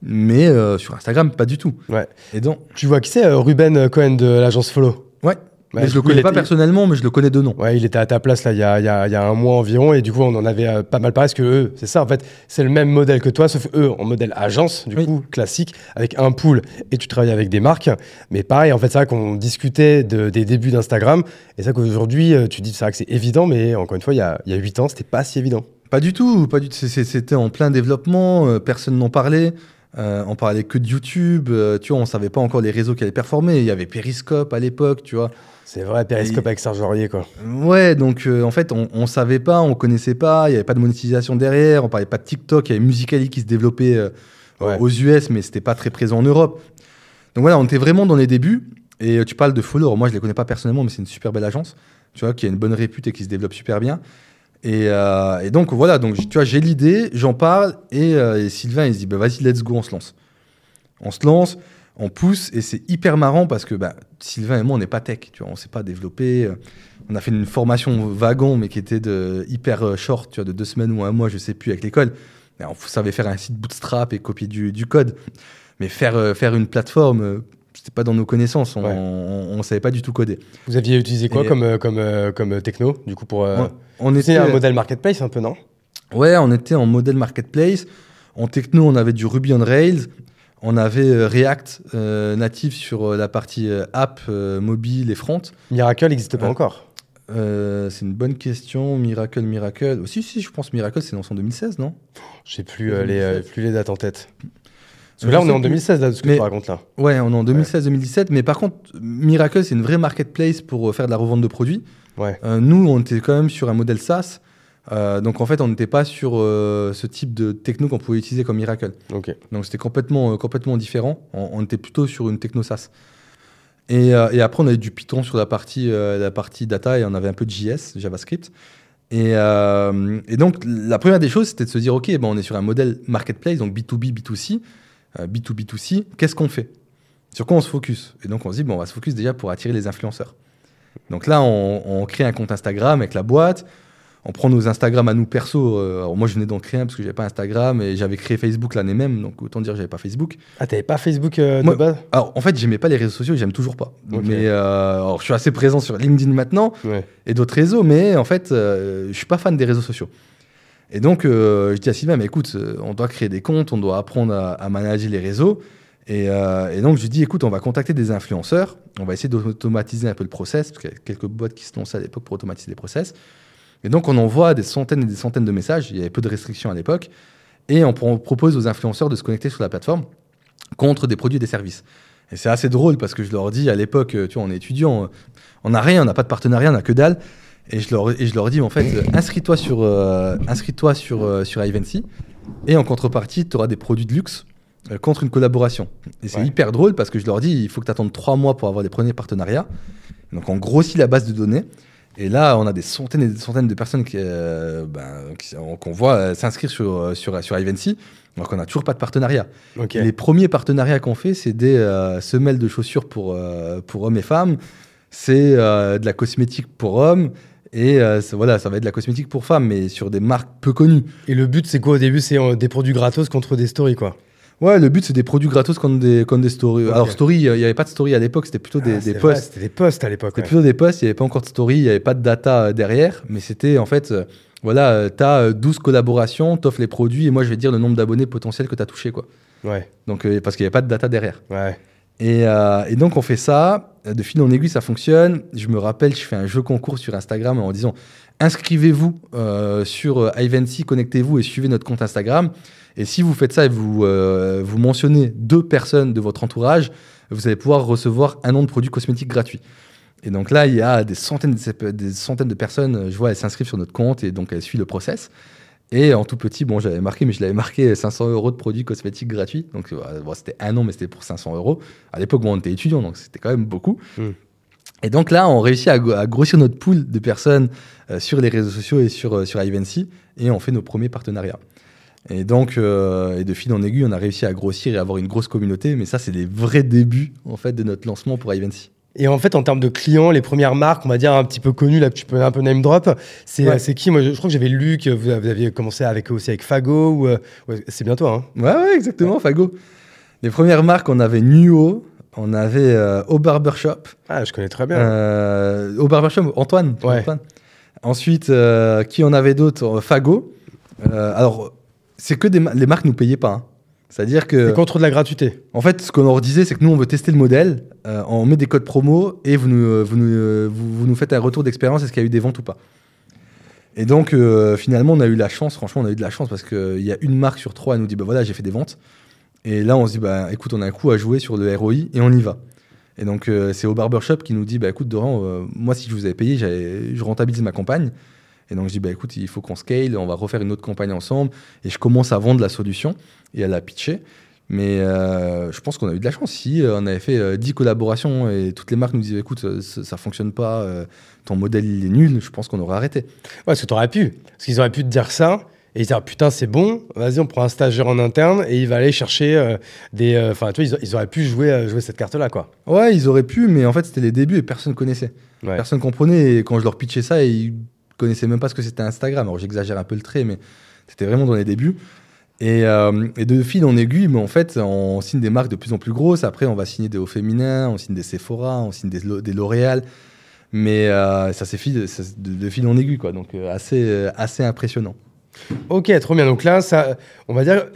Mais sur Instagram, pas du tout. Ouais. Et donc, tu vois qui c'est Ruben Cohen de l'agence Follow? Ouais, mais je le connais pas personnellement, mais je le connais de nom. Ouais, il était à ta place là il y a, y a, y a un mois environ et du coup on en avait euh, pas mal parlé parce que eux, c'est ça en fait, c'est le même modèle que toi, sauf eux en modèle agence du coup classique avec un pool et tu travailles avec des marques. Mais pareil, en fait c'est vrai qu'on discutait de, des débuts d'Instagram et c'est vrai qu'aujourd'hui euh, tu dis vrai que c'est évident, mais encore une fois il y a, y a 8 ans c'était pas si évident. Pas du tout, pas du tout. C'était en plein développement, euh, personne n'en parlait. on parlait que de YouTube, tu vois, on savait pas encore les réseaux qui allaient performer. Il y avait Periscope à l'époque, tu vois. C'est vrai, Periscope avec Serge Aurier, quoi. Ouais, donc euh, en fait, on, on savait pas, on connaissait pas, il n'y avait pas de monétisation derrière, on parlait pas de TikTok, il y avait Musical.ly qui se développait euh, aux US, mais c'était pas très présent en Europe. Donc voilà, on était vraiment dans les débuts. Et euh, tu parles de Follow, moi je les connais pas personnellement, mais c'est une super belle agence, tu vois, qui a une bonne répute et qui se développe super bien. Et, et donc voilà, donc tu vois, j'ai l'idée, j'en parle, et, Sylvain il se dit, bah, vas-y, let's go, on se lance. On se lance on pousse et c'est hyper marrant parce que bah, Sylvain et moi, on n'est pas tech, tu vois, on ne sait pas développer. Euh, on a fait une formation wagon, mais qui était de hyper euh, short, tu vois, de deux semaines ou un mois, je sais plus, avec l'école. On savait faire un site bootstrap et copier du, code. Mais faire, euh, faire une plateforme, c'était pas dans nos connaissances. On ne savait pas du tout coder. Vous aviez utilisé quoi comme, comme, comme techno, du coup, pour. on, était un modèle marketplace un peu, non? Ouais, on était en modèle marketplace. En techno, on avait du Ruby on Rails. On avait euh, React euh, natif sur euh, la partie app, mobile et front. Miracle n'existe pas encore c'est une bonne question. Miracle, Miracle. aussi si, si, je pense Miracle, c'est lancé en 2016, non? J'ai plus, les, plus les dates en tête. Parce que là, on est en 2016, là, de ce que tu racontes là. Ouais, on est en 2016-2017. Mais par contre, Miracle, c'est une vraie marketplace pour faire de la revente de produits. Ouais. nous, on était quand même sur un modèle SaaS. Euh, donc en fait, on n'était pas sur euh, ce type de techno qu'on pouvait utiliser comme Miracle. Donc c'était complètement, euh, complètement différent. On, était plutôt sur une techno SaaS. Et, et, après, on avait du Python sur la partie, la partie data et on avait un peu de JS, JavaScript. Et, et donc la première des choses, c'était de se dire, OK, ben, on est sur un modèle marketplace, donc B2B, B2C, B2B2C, qu'est-ce qu'on fait? Sur quoi on se focus? Et donc on se dit, bon, on va se focus déjà pour attirer les influenceurs. Donc là, on, on crée un compte Instagram avec la boîte on prend nos Instagram à nous perso. Euh, alors moi, je venais d'en créer un parce que j'avais pas Instagram et j'avais créé Facebook l'année même, donc autant dire que j'avais pas Facebook. Ah, t'avais pas Facebook euh, de base? Alors en fait, j'aimais pas les réseaux sociaux, j'aime toujours pas. Mais euh, alors, je suis assez présent sur LinkedIn maintenant et d'autres réseaux, mais en fait, je suis pas fan des réseaux sociaux. Et donc, je dis à Sylvain, mais écoute, on doit créer des comptes, on doit apprendre à, manager les réseaux. Et, et, donc, je lui dis, écoute, on va contacter des influenceurs, on va essayer d'automatiser un peu le process, parce qu'il y a quelques boîtes qui se lançaient à l'époque pour automatiser les process. Et donc, on envoie des centaines et des centaines de messages. Il y avait peu de restrictions à l'époque. Et on, propose aux influenceurs de se connecter sur la plateforme contre des produits et des services. Et c'est assez drôle parce que je leur dis à l'époque, tu vois, on est étudiant, on n'a rien, on n'a pas de partenariat, on n'a que dalle. Et je leur, et je leur dis, en fait, inscris-toi sur, euh, inscris-toi sur, euh, sur Ivancy. Et en contrepartie, tu auras des produits de luxe euh, contre une collaboration. Et c'est hyper drôle parce que je leur dis, il faut que tu attendes trois mois pour avoir les premiers partenariats. Donc on grossit la base de données. Et là, on a des centaines et des centaines de personnes qui, euh, ben, qu'on voit euh, s'inscrire sur, euh, sur, sur Ivancy, alors qu'on n'a toujours pas de partenariat. Les premiers partenariats qu'on fait, c'est des semelles de chaussures pour, pour hommes et femmes, c'est de la cosmétique pour hommes, et voilà, ça va être de la cosmétique pour femmes, mais sur des marques peu connues. Et le but, c'est quoi? Au début C'est des produits gratos contre des stories, quoi Ouais, le but, c'est des produits gratos comme des, comme des stories. Alors, story, il n'y avait pas de story à l'époque, c'était plutôt des, ah, des posts. C'était des posts à l'époque. C'était plutôt des posts, il n'y avait pas encore de story, il n'y avait pas de data euh, derrière, mais c'était en fait, euh, voilà, euh, tu as 12 collaborations, tu offres les produits, et moi, je vais dire le nombre d'abonnés potentiels que tu as touché, quoi. Ouais. Donc, parce qu'il n'y avait pas de data derrière. Ouais. Et, et, donc, on fait ça. De fil en aiguille, ça fonctionne. Je me rappelle, je fais un jeu concours sur Instagram en disant inscrivez-vous sur Ivancy, connectez-vous et suivez notre compte Instagram. Et si vous faites ça et vous, euh, vous mentionnez deux personnes de votre entourage, vous allez pouvoir recevoir un nom de produits cosmétiques gratuits. Et donc là, il y a des centaines de, des centaines de personnes, je vois, elles s'inscrivent sur notre compte et donc elles suivent le process. Et en tout petit, bon, j'avais marqué, mais je l'avais marqué 500 euros de produits cosmétiques gratuits. Donc c'était un an, mais c'était pour 500 euros. À l'époque, bon, on était étudiants, donc c'était quand même beaucoup. Hmm. Et donc là, on réussit à, grossir notre pool de personnes euh, sur les réseaux sociaux et sur, euh, sur Ivancy, et on fait nos premiers partenariats. Et donc, euh, et de fil en aiguille, on a réussi à grossir et avoir une grosse communauté. Mais ça, c'est les vrais débuts en fait de notre lancement pour Ivancy. Et en fait, en termes de clients, les premières marques, on va dire un petit peu connues, là, tu peux un peu name drop, c'est qui? Moi, je, crois que j'avais lu que vous, aviez commencé avec, aussi avec Fago. Ou, euh, c'est bien toi, hein Ouais, ouais, exactement, Fago. Les premières marques, on avait Nuo, on avait euh, Au Barbershop. Ah, je connais très bien. Euh, au Barbershop, Antoine. Ouais. Ensuite, qui en avait d'autres? Fago. alors, c'est que des les marques nous payaient pas. Hein. C'est-à-dire que. C'est contre de la gratuité. En fait, ce qu'on leur disait, c'est que nous, on veut tester le modèle, euh, on met des codes promo et vous nous, euh, vous nous, euh, vous, nous faites un retour d'expérience, est-ce qu'il y a eu des ventes ou pas Et donc, finalement, on a eu la chance, franchement, on a eu de la chance parce qu'il y a une marque sur trois, elle nous dit, bah voilà, j'ai fait des ventes. Et là, on se dit, bah écoute, on a un coup à jouer sur le ROI et on y va. Et donc, c'est au barbershop qui nous dit, bah écoute, Doran, moi, si je vous avais payé, je rentabilise ma campagne. Et donc je dis, bah, écoute, il faut qu'on scale, on va refaire une autre campagne ensemble. Et je commence à vendre la solution et à la pitcher. Mais euh, je pense qu'on a eu de la chance. Si euh, on avait fait 10 euh, collaborations et toutes les marques nous disaient, écoute, ça, ne fonctionne pas, ton modèle il est nul, je pense qu'on aurait arrêté. Ouais, parce que tu aurais pu. Parce qu'ils auraient pu te dire ça. Et ils dire putain c'est bon, vas-y on prend un stagiaire en interne et il va aller chercher des, enfin tu vois ils, auraient pu jouer jouer cette carte là quoi. Ouais ils auraient pu mais en fait c'était les débuts et personne connaissait, personne comprenait et quand je leur pitchais ça ils connaissais même pas ce que c'était Instagram. Alors j'exagère un peu le trait, mais c'était vraiment dans les débuts. Et, euh, de fil en aiguille, mais en fait, on signe des marques de plus en plus grosses. Après, on va signer des hauts féminins, on signe des Sephora, on signe des, L'Oréal. Mais euh, ça s'est de, de, fil en aiguille, quoi. Donc euh, assez, assez impressionnant. Ok, trop bien. Donc là, ça, on va dire,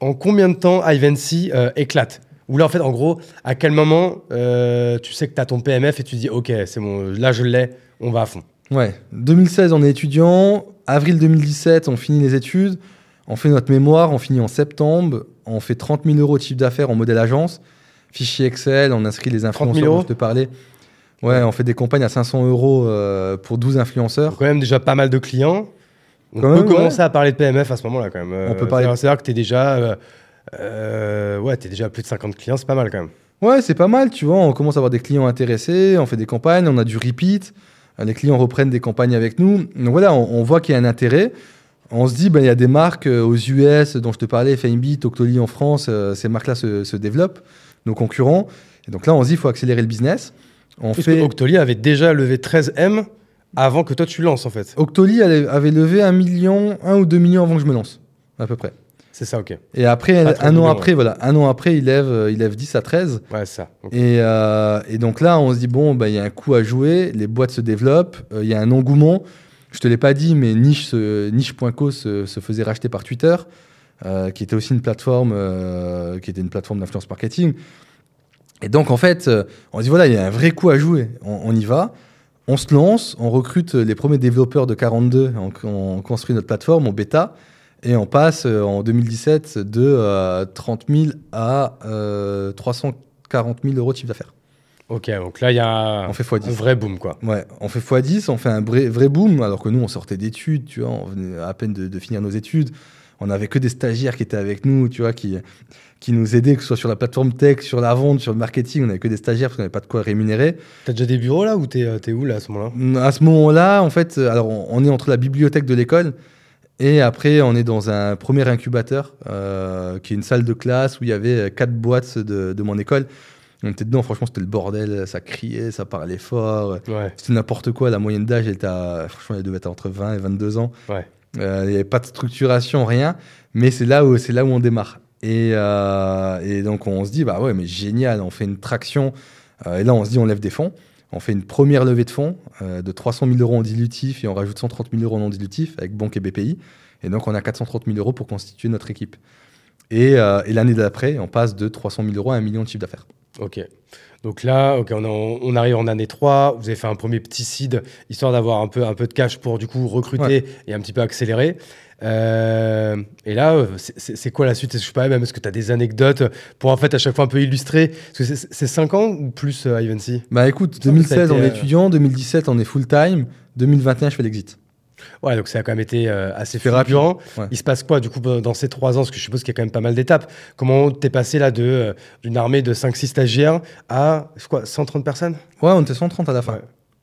en combien de temps Ivancy éclate? Ou là, en fait, en gros, à quel moment tu sais que tu as ton PMF et tu dis, ok, c'est bon, là je l'ai, on va à fond? Ouais, 2016, on est étudiant. Avril 2017, on finit les études. On fait notre mémoire, on finit en septembre. on fait 30 000 euros de chiffre d'affaires en modèle agence. Fichier Excel, on inscrit les 30 000 influenceurs dont je te parlais. Ouais, on fait des campagnes à 500 euros euh, pour 12 influenceurs. Donc, quand même déjà pas mal de clients. On Quand peut même, ouais. commencer à parler de PMF à ce moment-là quand même. On peut parler- C'est-à-dire que tu es déjà, euh, euh, ouais, t'es déjà à plus de 50 clients, c'est pas mal quand même. Ouais, c'est pas mal, tu vois. On commence à avoir des clients intéressés, on fait des campagnes, on a du repeat. Euh, Les clients reprennent des campagnes avec nous. Donc voilà, on, on voit qu'il y a un intérêt. On se dit, ben, il y a des marques euh, aux US dont je te parlais, Famebit, Octoly en France, euh, ces marques-là se, se développent, nos concurrents. Et donc là, on se dit, il faut accélérer le business. On Parce fait... que Octoly avait déjà levé 13M avant que toi tu lances en fait. Octoly avait levé un million, un ou deux millions avant que je me lance, à peu près. C'est ça, ok. Et après, Pas 13 un an après, voilà, un an après, il lève, euh, il lève 10 à 13. Ouais, ça. Et, euh, et donc là, on se dit, bon, bah, il y a un coup à jouer, les boîtes se développent, euh, il y a un engouement. Je te l'ai pas dit, mais Niche, se- Niche.co se, se faisait racheter par Twitter, euh, qui était aussi une plateforme, qui était une plateforme d'influence marketing. Et donc, en fait, on se dit, voilà, il y a un vrai coup à jouer. On, on y va, on se lance, on recrute les premiers développeurs de 42, on, on construit notre plateforme, on bêta, et on passe euh, en 2017 de euh, 30 000 à euh, 340 000 euros de chiffre d'affaires. Ok, donc là il y a On fait un x10. vrai boom quoi. Ouais, on fait x10, on fait un vrai, vrai boom, alors que nous, on sortait d'études, tu vois, on venait à peine de, de finir nos études. On n'avait que des stagiaires qui étaient avec nous, tu vois, qui, qui nous aidaient, que ce soit sur la plateforme tech, sur la vente, sur le marketing. On n'avait que des stagiaires parce qu'on n'avait pas de quoi rémunérer. T'as déjà des bureaux là ou t'es euh, où là à ce moment-là? À ce moment-là, en fait, euh, alors on on est entre la bibliothèque de l'école et après, on est dans un premier incubateur euh, qui est une salle de classe où il y avait euh, quatre boîtes de, de mon école. On était dedans, franchement, c'était le bordel, ça criait, ça parlait fort. Ouais. C'était n'importe quoi. La moyenne d'âge, elle était à, franchement, elle devait être entre 20 et 22 ans. Ouais. Euh, Il n'y avait pas de structuration, rien. Mais c'est là où, là où on démarre. Et, euh, et donc, on se dit, bah ouais, mais génial, on fait une traction. Et là, on se dit, on lève des fonds. On fait une première levée de fonds euh, de 300 000 euros en dilutif et on rajoute 130 000 euros en non dilutif avec Banque et BPI. Et donc, on a 430 000 euros pour constituer notre équipe. Et, euh, l'année d'après, on passe de 300 000 euros à 1 million de chiffre d'affaires. Ok. Donc là, ok, on, arrive en année 3, vous avez fait un premier petit seed, histoire d'avoir un peu, un peu de cash pour du coup recruter Ouais. et un petit peu accélérer. Euh, et là, euh, c'est- quoi la suite? Je sais pas, même est-ce que tu as des anecdotes pour en fait à chaque fois un peu illustrer? Parce que c'est- c'est 5 ans ou plus, euh, Ivancy? Bah écoute, Il me semble que ça a 2016, on est euh, étudiant. 2017, on est full-time. 2021, je fais l'exit. Ouais, donc ça a quand même été euh, assez fulgurant. Ouais. Il se passe quoi du coup dans ces 3 ans? Parce que je suppose qu'il y a quand même pas mal d'étapes. Comment t'es passé là de, euh, d'une armée de 5-6 stagiaires à quoi, 130 personnes? Ouais, on était 130 à la fin. Ouais.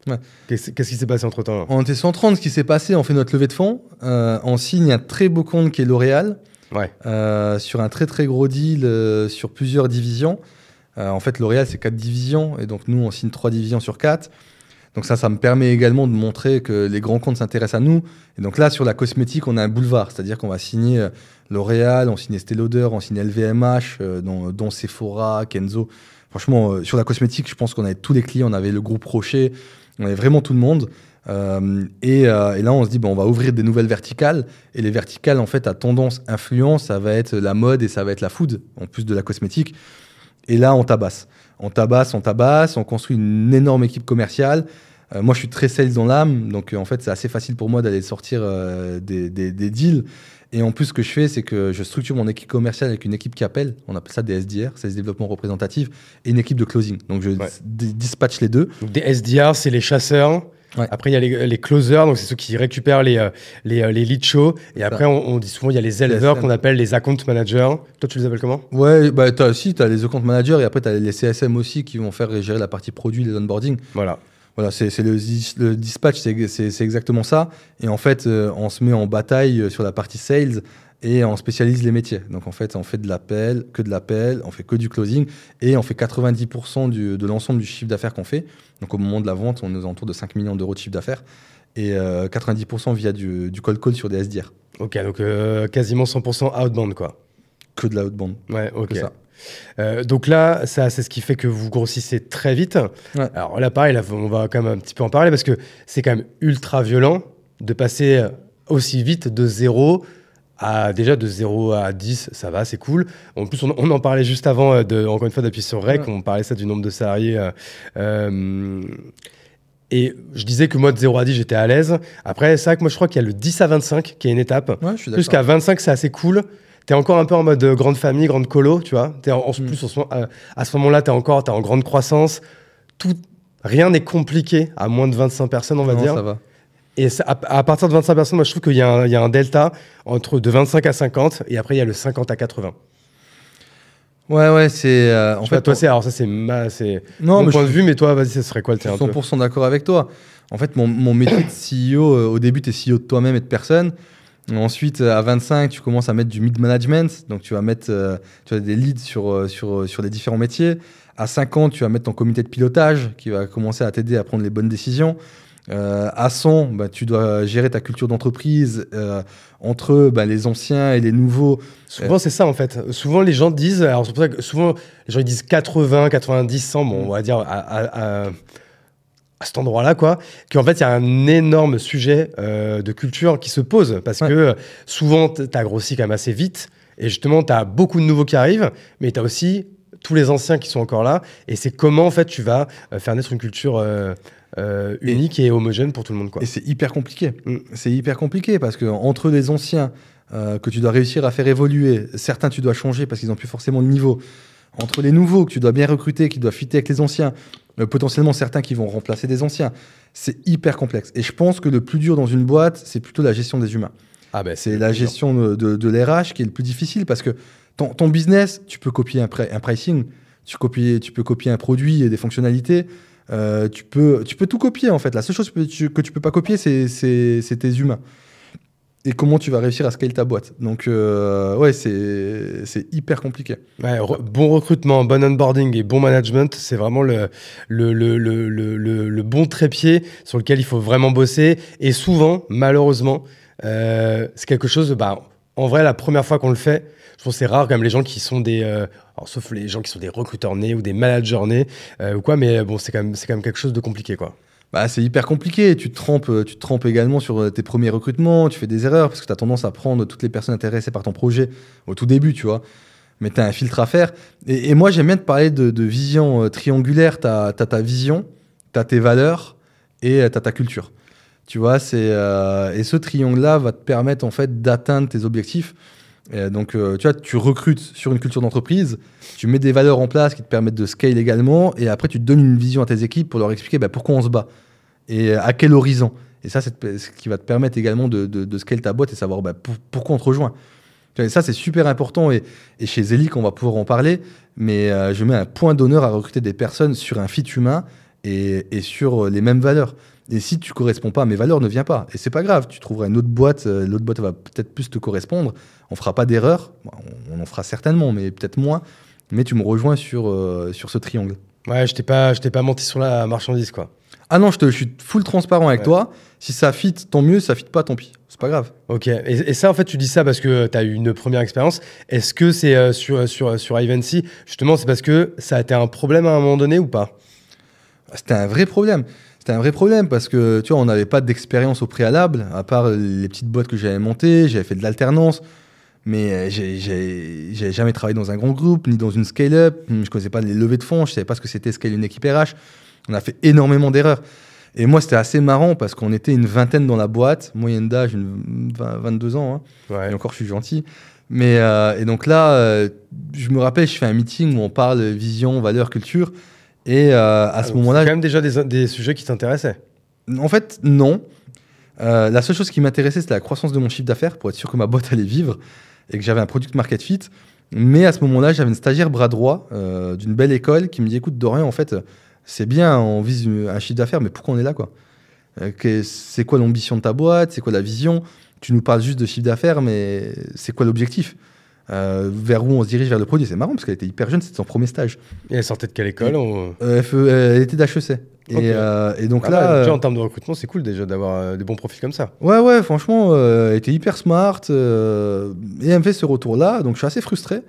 Ouais. Qu'est-ce qui s'est passé entre temps On était 130, ce qui s'est passé, on fait notre levée de fonds. Euh, on signe un très beau compte qui est L'Oréal Ouais. euh, sur un très très gros deal euh, sur plusieurs divisions. Euh, en fait, L'Oréal, c'est quatre divisions et donc nous, on signe trois divisions sur quatre. Donc ça, ça me permet également de montrer que les grands comptes s'intéressent à nous. Et donc là, sur la cosmétique, on a un boulevard, c'est-à-dire qu'on va signer euh, L'Oréal, on signe Estée Lauder, on signe LVMH, euh, dont, dont Sephora, Kenzo. Franchement, euh, sur la cosmétique, je pense qu'on avait tous les clients, on avait le groupe Rocher, on avait vraiment tout le monde. Euh, et, euh, et là, on se dit, bon, on va ouvrir des nouvelles verticales. Et les verticales, en fait, à tendance influence, ça va être la mode et ça va être la food, en plus de la cosmétique. Et là, on tabasse. On tabasse, on tabasse, on construit une énorme équipe commerciale. Euh, moi, je suis très sales dans l'âme, donc euh, en fait, c'est assez facile pour moi d'aller sortir euh, des, des- des deals. Et en plus, ce que je fais, c'est que je structure mon équipe commerciale avec une équipe qui appelle, on appelle ça des SDR, c'est développement représentatif, et une équipe de closing. Donc, je Ouais. dis- dispatche les deux. Donc des SDR, c'est les chasseurs. Ouais. Après, il y a les, les closers, donc c'est ceux qui récupèrent les, euh, les, euh, les leads shows. Et après, on, on dit souvent, il y a les éleveurs qu'on appelle les account managers. Toi, tu les appelles comment? Ouais, bah, t'as aussi, tu as les account managers, et après, tu as les CSM aussi qui vont faire gérer la partie produit, les onboarding. Voilà. Voilà, c'est le, dis- le dispatch, c'est exactement ça. Et en fait, euh, on se met en bataille sur la partie sales et on spécialise les métiers. Donc en fait, on fait de l'appel, que de l'appel, on fait que du closing et on fait 90% du- de l'ensemble du chiffre d'affaires qu'on fait. Donc au moment de la vente, on est aux alentours de 5 millions d'euros de chiffre d'affaires et euh, 90% via du, du cold call sur des SDR. Ok, donc euh, quasiment 100% outbound, quoi. Que de la outbound. Ouais, ok. Que ça. Euh, donc là, ça, c'est ce qui fait que vous grossissez très vite. Ouais. Alors là, pareil, là, on va quand même un petit peu en parler parce que c'est quand même ultra violent de passer aussi vite de 0 à déjà de 0 à 10, ça va, c'est cool. En plus, on, on en parlait juste avant, euh, de, encore une fois, d'appuyer sur REC, Ouais. on parlait ça du nombre de salariés. euh, euh, et je disais que moi, de 0 à 10, j'étais à l'aise. Après, c'est vrai que moi, je crois qu'il y a le 10 à 25 qui est une étape. Ouais, je suis Plus d'accord. qu'à 25, c'est assez cool. tu es encore un peu en mode grande famille, grande colo, tu vois. Es en, mm. plus, à ce moment-là, tu es encore es en grande croissance. Tout, rien n'est compliqué à moins de 25 personnes, on va dire. Ça va. Et à, partir de 25 personnes, moi, je trouve qu'il y, a un delta entre de 25 à 50, et après, il y a le 50 à 80. Ouais, ouais, c'est. Euh, en fait, toi, c'est. Alors, ça, c'est ma. C'est mon point de vue, mais toi, vas-y, ce serait quoi le tien 100% d'accord avec toi. En fait, mon, mon métier de CEO, euh, au début, tu es CEO de toi-même et de personne. Ensuite, à 25, tu commences à mettre du mid-management. Donc, tu vas mettre euh, tu as des leads sur, sur, sur les différents métiers. À 50, tu vas mettre ton comité de pilotage qui va commencer à t'aider à prendre les bonnes décisions. Euh, à 100, bah, tu dois gérer ta culture d'entreprise euh, entre bah, les anciens et les nouveaux. Souvent, c'est ça en fait. Souvent, les gens disent, alors c'est pour ça que souvent, les gens ils disent 80, 90, 100, bon, on va dire à, cet endroit-là, quoi, qu'en fait, il y a un énorme sujet euh, de culture qui se pose parce que souvent, tu as grossi quand même assez vite et justement, tu as beaucoup de nouveaux qui arrivent, mais tu as aussi tous les anciens qui sont encore là et c'est comment en fait tu vas faire naître une culture euh, unique et, homogène pour tout le monde. Quoi. Et c'est hyper compliqué. Mm. C'est hyper compliqué parce que entre les anciens euh, que tu dois réussir à faire évoluer, certains tu dois changer parce qu'ils n'ont plus forcément le niveau. Entre les nouveaux que tu dois bien recruter, qui doivent fitter avec les anciens, euh, potentiellement certains qui vont remplacer des anciens, c'est hyper complexe. Et je pense que le plus dur dans une boîte, c'est plutôt la gestion des humains. Ah ben, c'est la gestion de, de, l'RH qui est le plus difficile parce que ton, ton business, tu peux copier un, un pricing, tu peux copier un produit et des fonctionnalités, euh, tu, peux, tu peux tout copier en fait. La seule chose que tu, que peux pas copier, c'est tes humains. Et comment tu vas réussir à scaler ta boîte. Donc, euh, ouais, c'est hyper compliqué. bon recrutement, bon onboarding et bon management, c'est vraiment le, le, le, le, bon trépied sur lequel il faut vraiment bosser. Et souvent, malheureusement, euh, c'est quelque chose, bah, en vrai, la première fois qu'on le fait, je trouve c'est rare quand même les gens qui sont des euh, sauf les gens qui sont des recruteurs nés ou des managers nés euh, ou quoi mais bon c'est quand même quelque chose de compliqué quoi bah, c'est hyper compliqué. Tu te, trompes, tu te trompes également sur euh, tes premiers recrutements, tu fais des erreurs parce que tu as tendance à prendre toutes les personnes intéressées par ton projet au tout début, tu vois. Mais tu as un filtre à faire. Et, moi, j'aime bien te parler de, vision triangulaire. Tu as, ta vision, tu as tes valeurs et tu as ta culture. Tu vois, c'est et ce triangle-là va te permettre en fait d'atteindre tes objectifs donc, euh, tu vois, tu recrutes sur une culture d'entreprise, tu mets des valeurs en place qui te permettent de scale également, et après, tu donnes une vision à tes équipes pour leur expliquer bah, pourquoi on se bat et à quel horizon. Et ça, c'est ce qui va te permettre également de, de, scale ta boîte et savoir bah, pourquoi on te rejoint. Et ça, c'est super important. Et, chez Zelic, on va pouvoir en parler, mais euh, je mets un point d'honneur à recruter des personnes sur un fit humain et, sur les mêmes valeurs. Et si tu corresponds pas mes valeurs, ne viens pas. Et c'est pas grave, tu trouveras une autre boîte, euh, l'autre boîte va peut-être plus te correspondre. On fera pas d'erreur, on, en fera certainement, mais peut-être moins. Mais tu me rejoins sur, euh, sur ce triangle. Ouais, je t'ai pas, je pas menti sur la marchandise, quoi. Ah non, je, te, je suis full transparent avec toi. Si ça fit, tant mieux. Si ça fit pas, tant pis. C'est pas grave. Ok. Et, ça, en fait, tu dis ça parce que tu as eu une première expérience. Est-ce que c'est euh, sur, sur, sur Ivancy, justement, c'est parce que ça a été un problème à un moment donné ou pas? C'était un vrai problème. C'était un vrai problème parce que tu vois, on n'avait pas d'expérience au préalable, à part les petites boîtes que j'avais montées, j'avais fait de l'alternance, mais euh, j'ai jamais travaillé dans un grand groupe, ni dans une scale-up, je connaissais pas les levées de fonds, je savais pas ce que c'était scale une équipe RH. On a fait énormément d'erreurs. Et moi, c'était assez marrant parce qu'on était une vingtaine dans la boîte, moyenne d'âge, 22 ans, hein. et encore je suis gentil. Mais, euh, et donc là, euh, je me rappelle, je fais un meeting où on parle vision, valeur, culture. Et euh, à ce moment-là. C'est quand même déjà des, des sujets qui t'intéressaient En fait, non. La seule chose qui m'intéressait, c'était la croissance de mon chiffre d'affaires pour être sûr que ma boîte allait vivre et que j'avais un product market fit. Mais à ce moment-là, j'avais une stagiaire bras droit euh, d'une belle école qui me dit Écoute, Dorian, en fait, c'est bien, on vise un chiffre d'affaires, mais pourquoi on est là quoi? C'est quoi l'ambition de ta boîte? C'est quoi la vision? Tu nous parles juste de chiffre d'affaires, mais c'est quoi l'objectif? Euh, vers où on se dirige vers le produit? C'est marrant parce qu'elle était hyper jeune, c'était son premier stage. Et elle sortait de quelle école euh, elle, était d'HEC. Euh, et, donc ah là. Bah, en termes de recrutement, c'est cool déjà d'avoir des bons profils comme ça. Ouais, ouais, franchement, elle était hyper smart. et elle me fait ce retour-là, donc je suis assez frustré.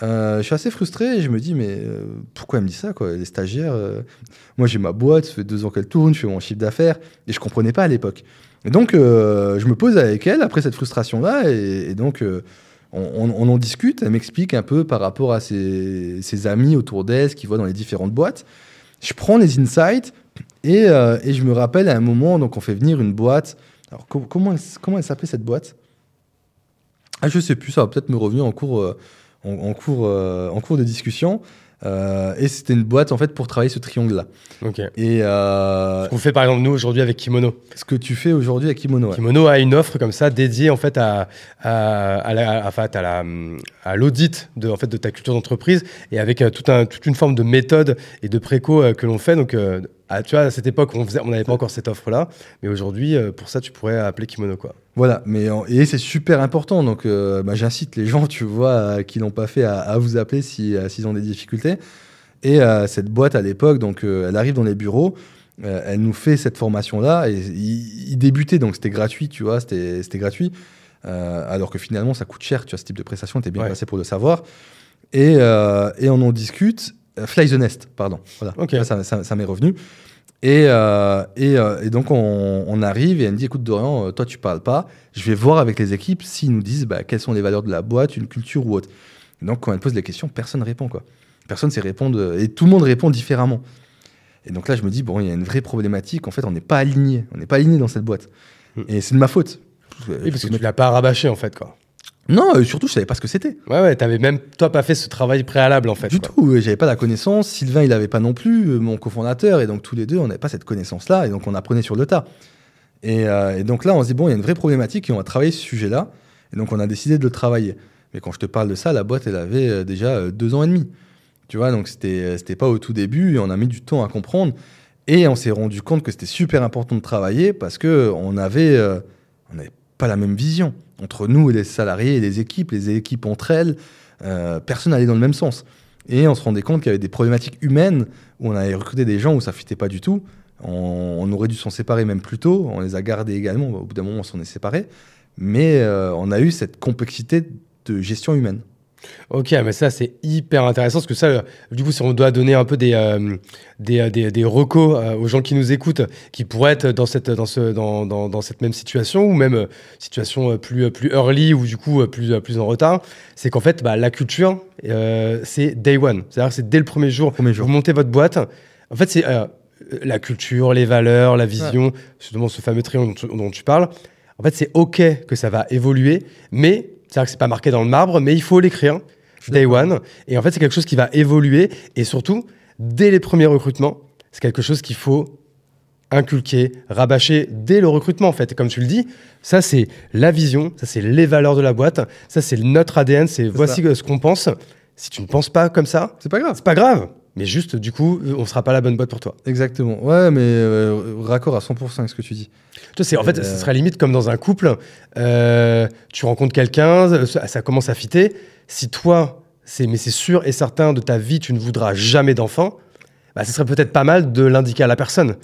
je suis assez frustré et je me dis, mais pourquoi elle me dit ça, quoi? Les stagiaires, moi j'ai ma boîte, ça fait deux ans qu'elle tourne, je fais mon chiffre d'affaires et je comprenais pas à l'époque. Et donc, je me pose avec elle après cette frustration-là et, et donc on, en discute, elle m'explique un peu par rapport à ses, amis autour d'elle, ce qu'ils voient dans les différentes boîtes. Je prends les insights euh, et, je me rappelle à un moment, donc on fait venir une boîte. Alors comment, comment elle s'appelait cette boîte? Ah, je sais plus, ça va peut-être me revenir en cours, euh, en, cours, en cours de discussion. Euh, et c'était une boîte en fait pour travailler ce triangle-là. Ok. Et euh, ce qu'on fait par exemple nous aujourd'hui avec Kimono. Ce que tu fais aujourd'hui avec Kimono. Kimono a une offre comme ça dédiée en fait à à, à, la, à, la, à l'audit de en fait de ta culture d'entreprise et avec euh, tout un, toute une forme de méthode et de préco que l'on fait. Donc ah, tu vois, à cette époque, on n'avait pas encore cette offre-là, mais aujourd'hui, euh, pour ça, tu pourrais appeler Kimono. Quoi. Voilà, mais et c'est super important. Donc, euh, bah, j'incite les gens, tu vois, qui l'ont pas fait, à, vous appeler s'ils ont des difficultés. Et euh, cette boîte à l'époque, donc, elle arrive dans les bureaux, elle nous fait cette formation-là. Et il, débutait, donc c'était gratuit, tu vois, c'était gratuit. alors que finalement, ça coûte cher, tu vois, ce type de prestation, tu es bien passé pour le savoir. Et, et on en discute. Euh, Fly the Nest, pardon. Voilà. Ça, m'est revenu. Et, euh, euh, et, donc, on, arrive et elle me dit Écoute, Dorian, toi, tu parles pas. Je vais voir avec les équipes s'ils nous disent bah, quelles sont les valeurs de la boîte, une culture ou autre. donc, quand elle pose les questions, personne ne répond. Quoi. Personne ne sait répondre. Et tout le monde répond différemment. Et donc là, je me dis Bon, il y a une vraie problématique. En fait, on n'est pas aligné. On n'est pas aligné dans cette boîte. Hmm. Et c'est de ma faute. Oui, parce que tu l'as pas rabâché, en fait. quoi. Non, euh, surtout, je savais pas ce que c'était. Ouais, ouais, t'avais même, toi, pas fait ce travail préalable, en fait. Du tout, j'avais pas la connaissance. Sylvain, il avait pas non plus, euh, mon cofondateur. Et donc, tous les deux, on n'avait pas cette connaissance-là. Et donc, on apprenait sur le tas. Euh, et, donc là, on se dit, bon, il y a une vraie problématique et on va travailler ce sujet-là. Et donc, on a décidé de le travailler. Mais quand je te parle de ça, la boîte, elle avait déjà deux ans et demi. Tu vois, donc c'était, c'était pas au tout début et on a mis du temps à comprendre. Et on s'est rendu compte que c'était super important de travailler parce que on avait, on n'avait pas la même vision entre nous et les salariés et les équipes, les équipes entre elles, euh, personne n'allait dans le même sens. Et on se rendait compte qu'il y avait des problématiques humaines où on avait recruté des gens où ça ne fitait pas du tout. On, aurait dû s'en séparer même plus tôt. On les a gardés également. Au bout d'un moment, on s'en est séparés. Mais euh, on a eu cette complexité de gestion humaine. Ok, mais ça c'est hyper intéressant parce que ça, du coup, si on doit donner un peu des, euh, des, euh, des, des, recos euh, aux gens qui nous écoutent, qui pourraient être dans cette, dans ce, dans, dans, dans cette même situation ou même situation plus, plus early ou du coup plus, plus en retard, c'est qu'en fait, bah, la culture, c'est day one. C'est-à-dire que c'est dès le premier jour, premier jour. vous montez votre boîte. En fait, c'est la culture, les valeurs, la vision, justement ce fameux triangle dont, dont tu parles. En fait, c'est OK que ça va évoluer, mais c'est-à-dire que c'est pas marqué dans le marbre, mais il faut l'écrire day one. Et en fait, c'est quelque chose qui va évoluer. Et surtout, dès les premiers recrutements, c'est quelque chose qu'il faut inculquer, rabâcher dès le recrutement en fait. Comme tu le dis, ça c'est la vision, ça c'est les valeurs de la boîte, ça c'est notre ADN, c'est voici ce qu'on pense. Si tu ne penses pas comme ça, c'est pas grave. C'est pas grave. Mais juste, du coup, on sera pas la bonne boîte pour toi. Exactement. Ouais, mais euh, raccord à 100% avec ce que tu dis. Tu sais, en fait, ce euh, serait limite comme dans un couple. Euh, tu rencontres quelqu'un, ça, commence à fitter. Si toi, c'est, mais c'est sûr et certain de ta vie, tu ne voudras jamais d'enfant, bah, ce serait peut-être pas mal de l'indiquer à la personne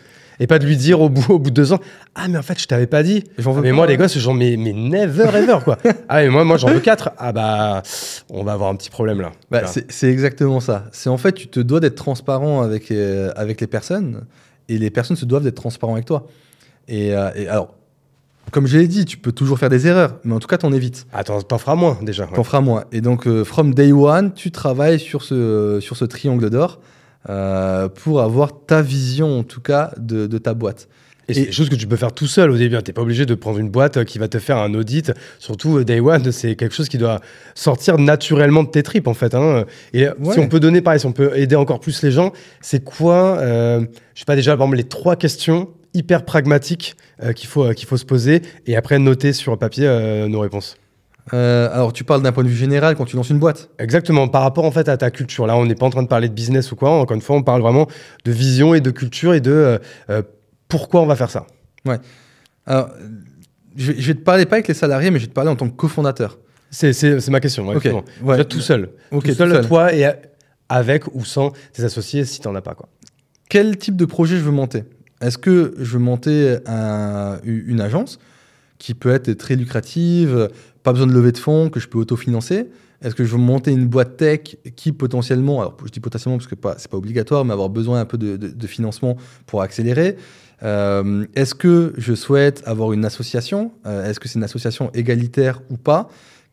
et pas de lui dire au bout, au bout de deux ans Ah, mais en fait, je t'avais pas dit. mais moi, les gosses, genre, mais, mais never ever, quoi. ah, mais moi, moi j'en veux quatre. Ah, bah, on va avoir un petit problème là. Bah, c'est exactement ça. C'est en fait, tu te dois d'être transparent avec, euh, avec les personnes et les personnes se doivent d'être transparents avec toi. Et, euh, alors, comme je l'ai dit, tu peux toujours faire des erreurs, mais en tout cas, t'en évites. Ah, t'en feras moins déjà. T'en feras moins. Et donc, euh, from day one, tu travailles sur ce, sur ce triangle d'or. Euh, pour avoir ta vision, en tout cas, de, ta boîte. Et, c'est des choses que tu peux faire tout seul au début. Tu n'es pas obligé de prendre une boîte qui va te faire un audit. Surtout, euh, Day One, c'est quelque chose qui doit sortir naturellement de tes tripes, en fait. Hein. Et si on peut donner, pareil, si on peut aider encore plus les gens, c'est quoi, euh, je sais pas déjà, par exemple, les trois questions hyper pragmatiques qu'il faut, qu'il faut se poser et après noter sur papier nos réponses euh, alors, tu parles d'un point de vue général quand tu lances une boîte Exactement, par rapport en fait à ta culture. Là, on n'est pas en train de parler de business ou quoi. Encore une fois, on parle vraiment de vision et de culture et de euh, euh, pourquoi on va faire ça. Ouais. Alors, je vais, te parler pas avec les salariés, mais je vais te parler en tant que cofondateur. C'est ma question. Ouais, okay. ouais. tout seul. tout, seul, toi et avec ou sans tes associés si tu n'en as pas. Quoi. Quel type de projet je veux monter? Est-ce que je veux monter une agence qui peut être très lucrative, pas besoin de lever de fonds, que je peux autofinancer. Est-ce que je veux monter une boîte tech qui potentiellement, alors je dis potentiellement parce que ce c'est pas obligatoire, mais avoir besoin un peu de, financement pour accélérer. Euh, Est-ce que je souhaite avoir une association? Euh, Est-ce que c'est une association égalitaire ou pas?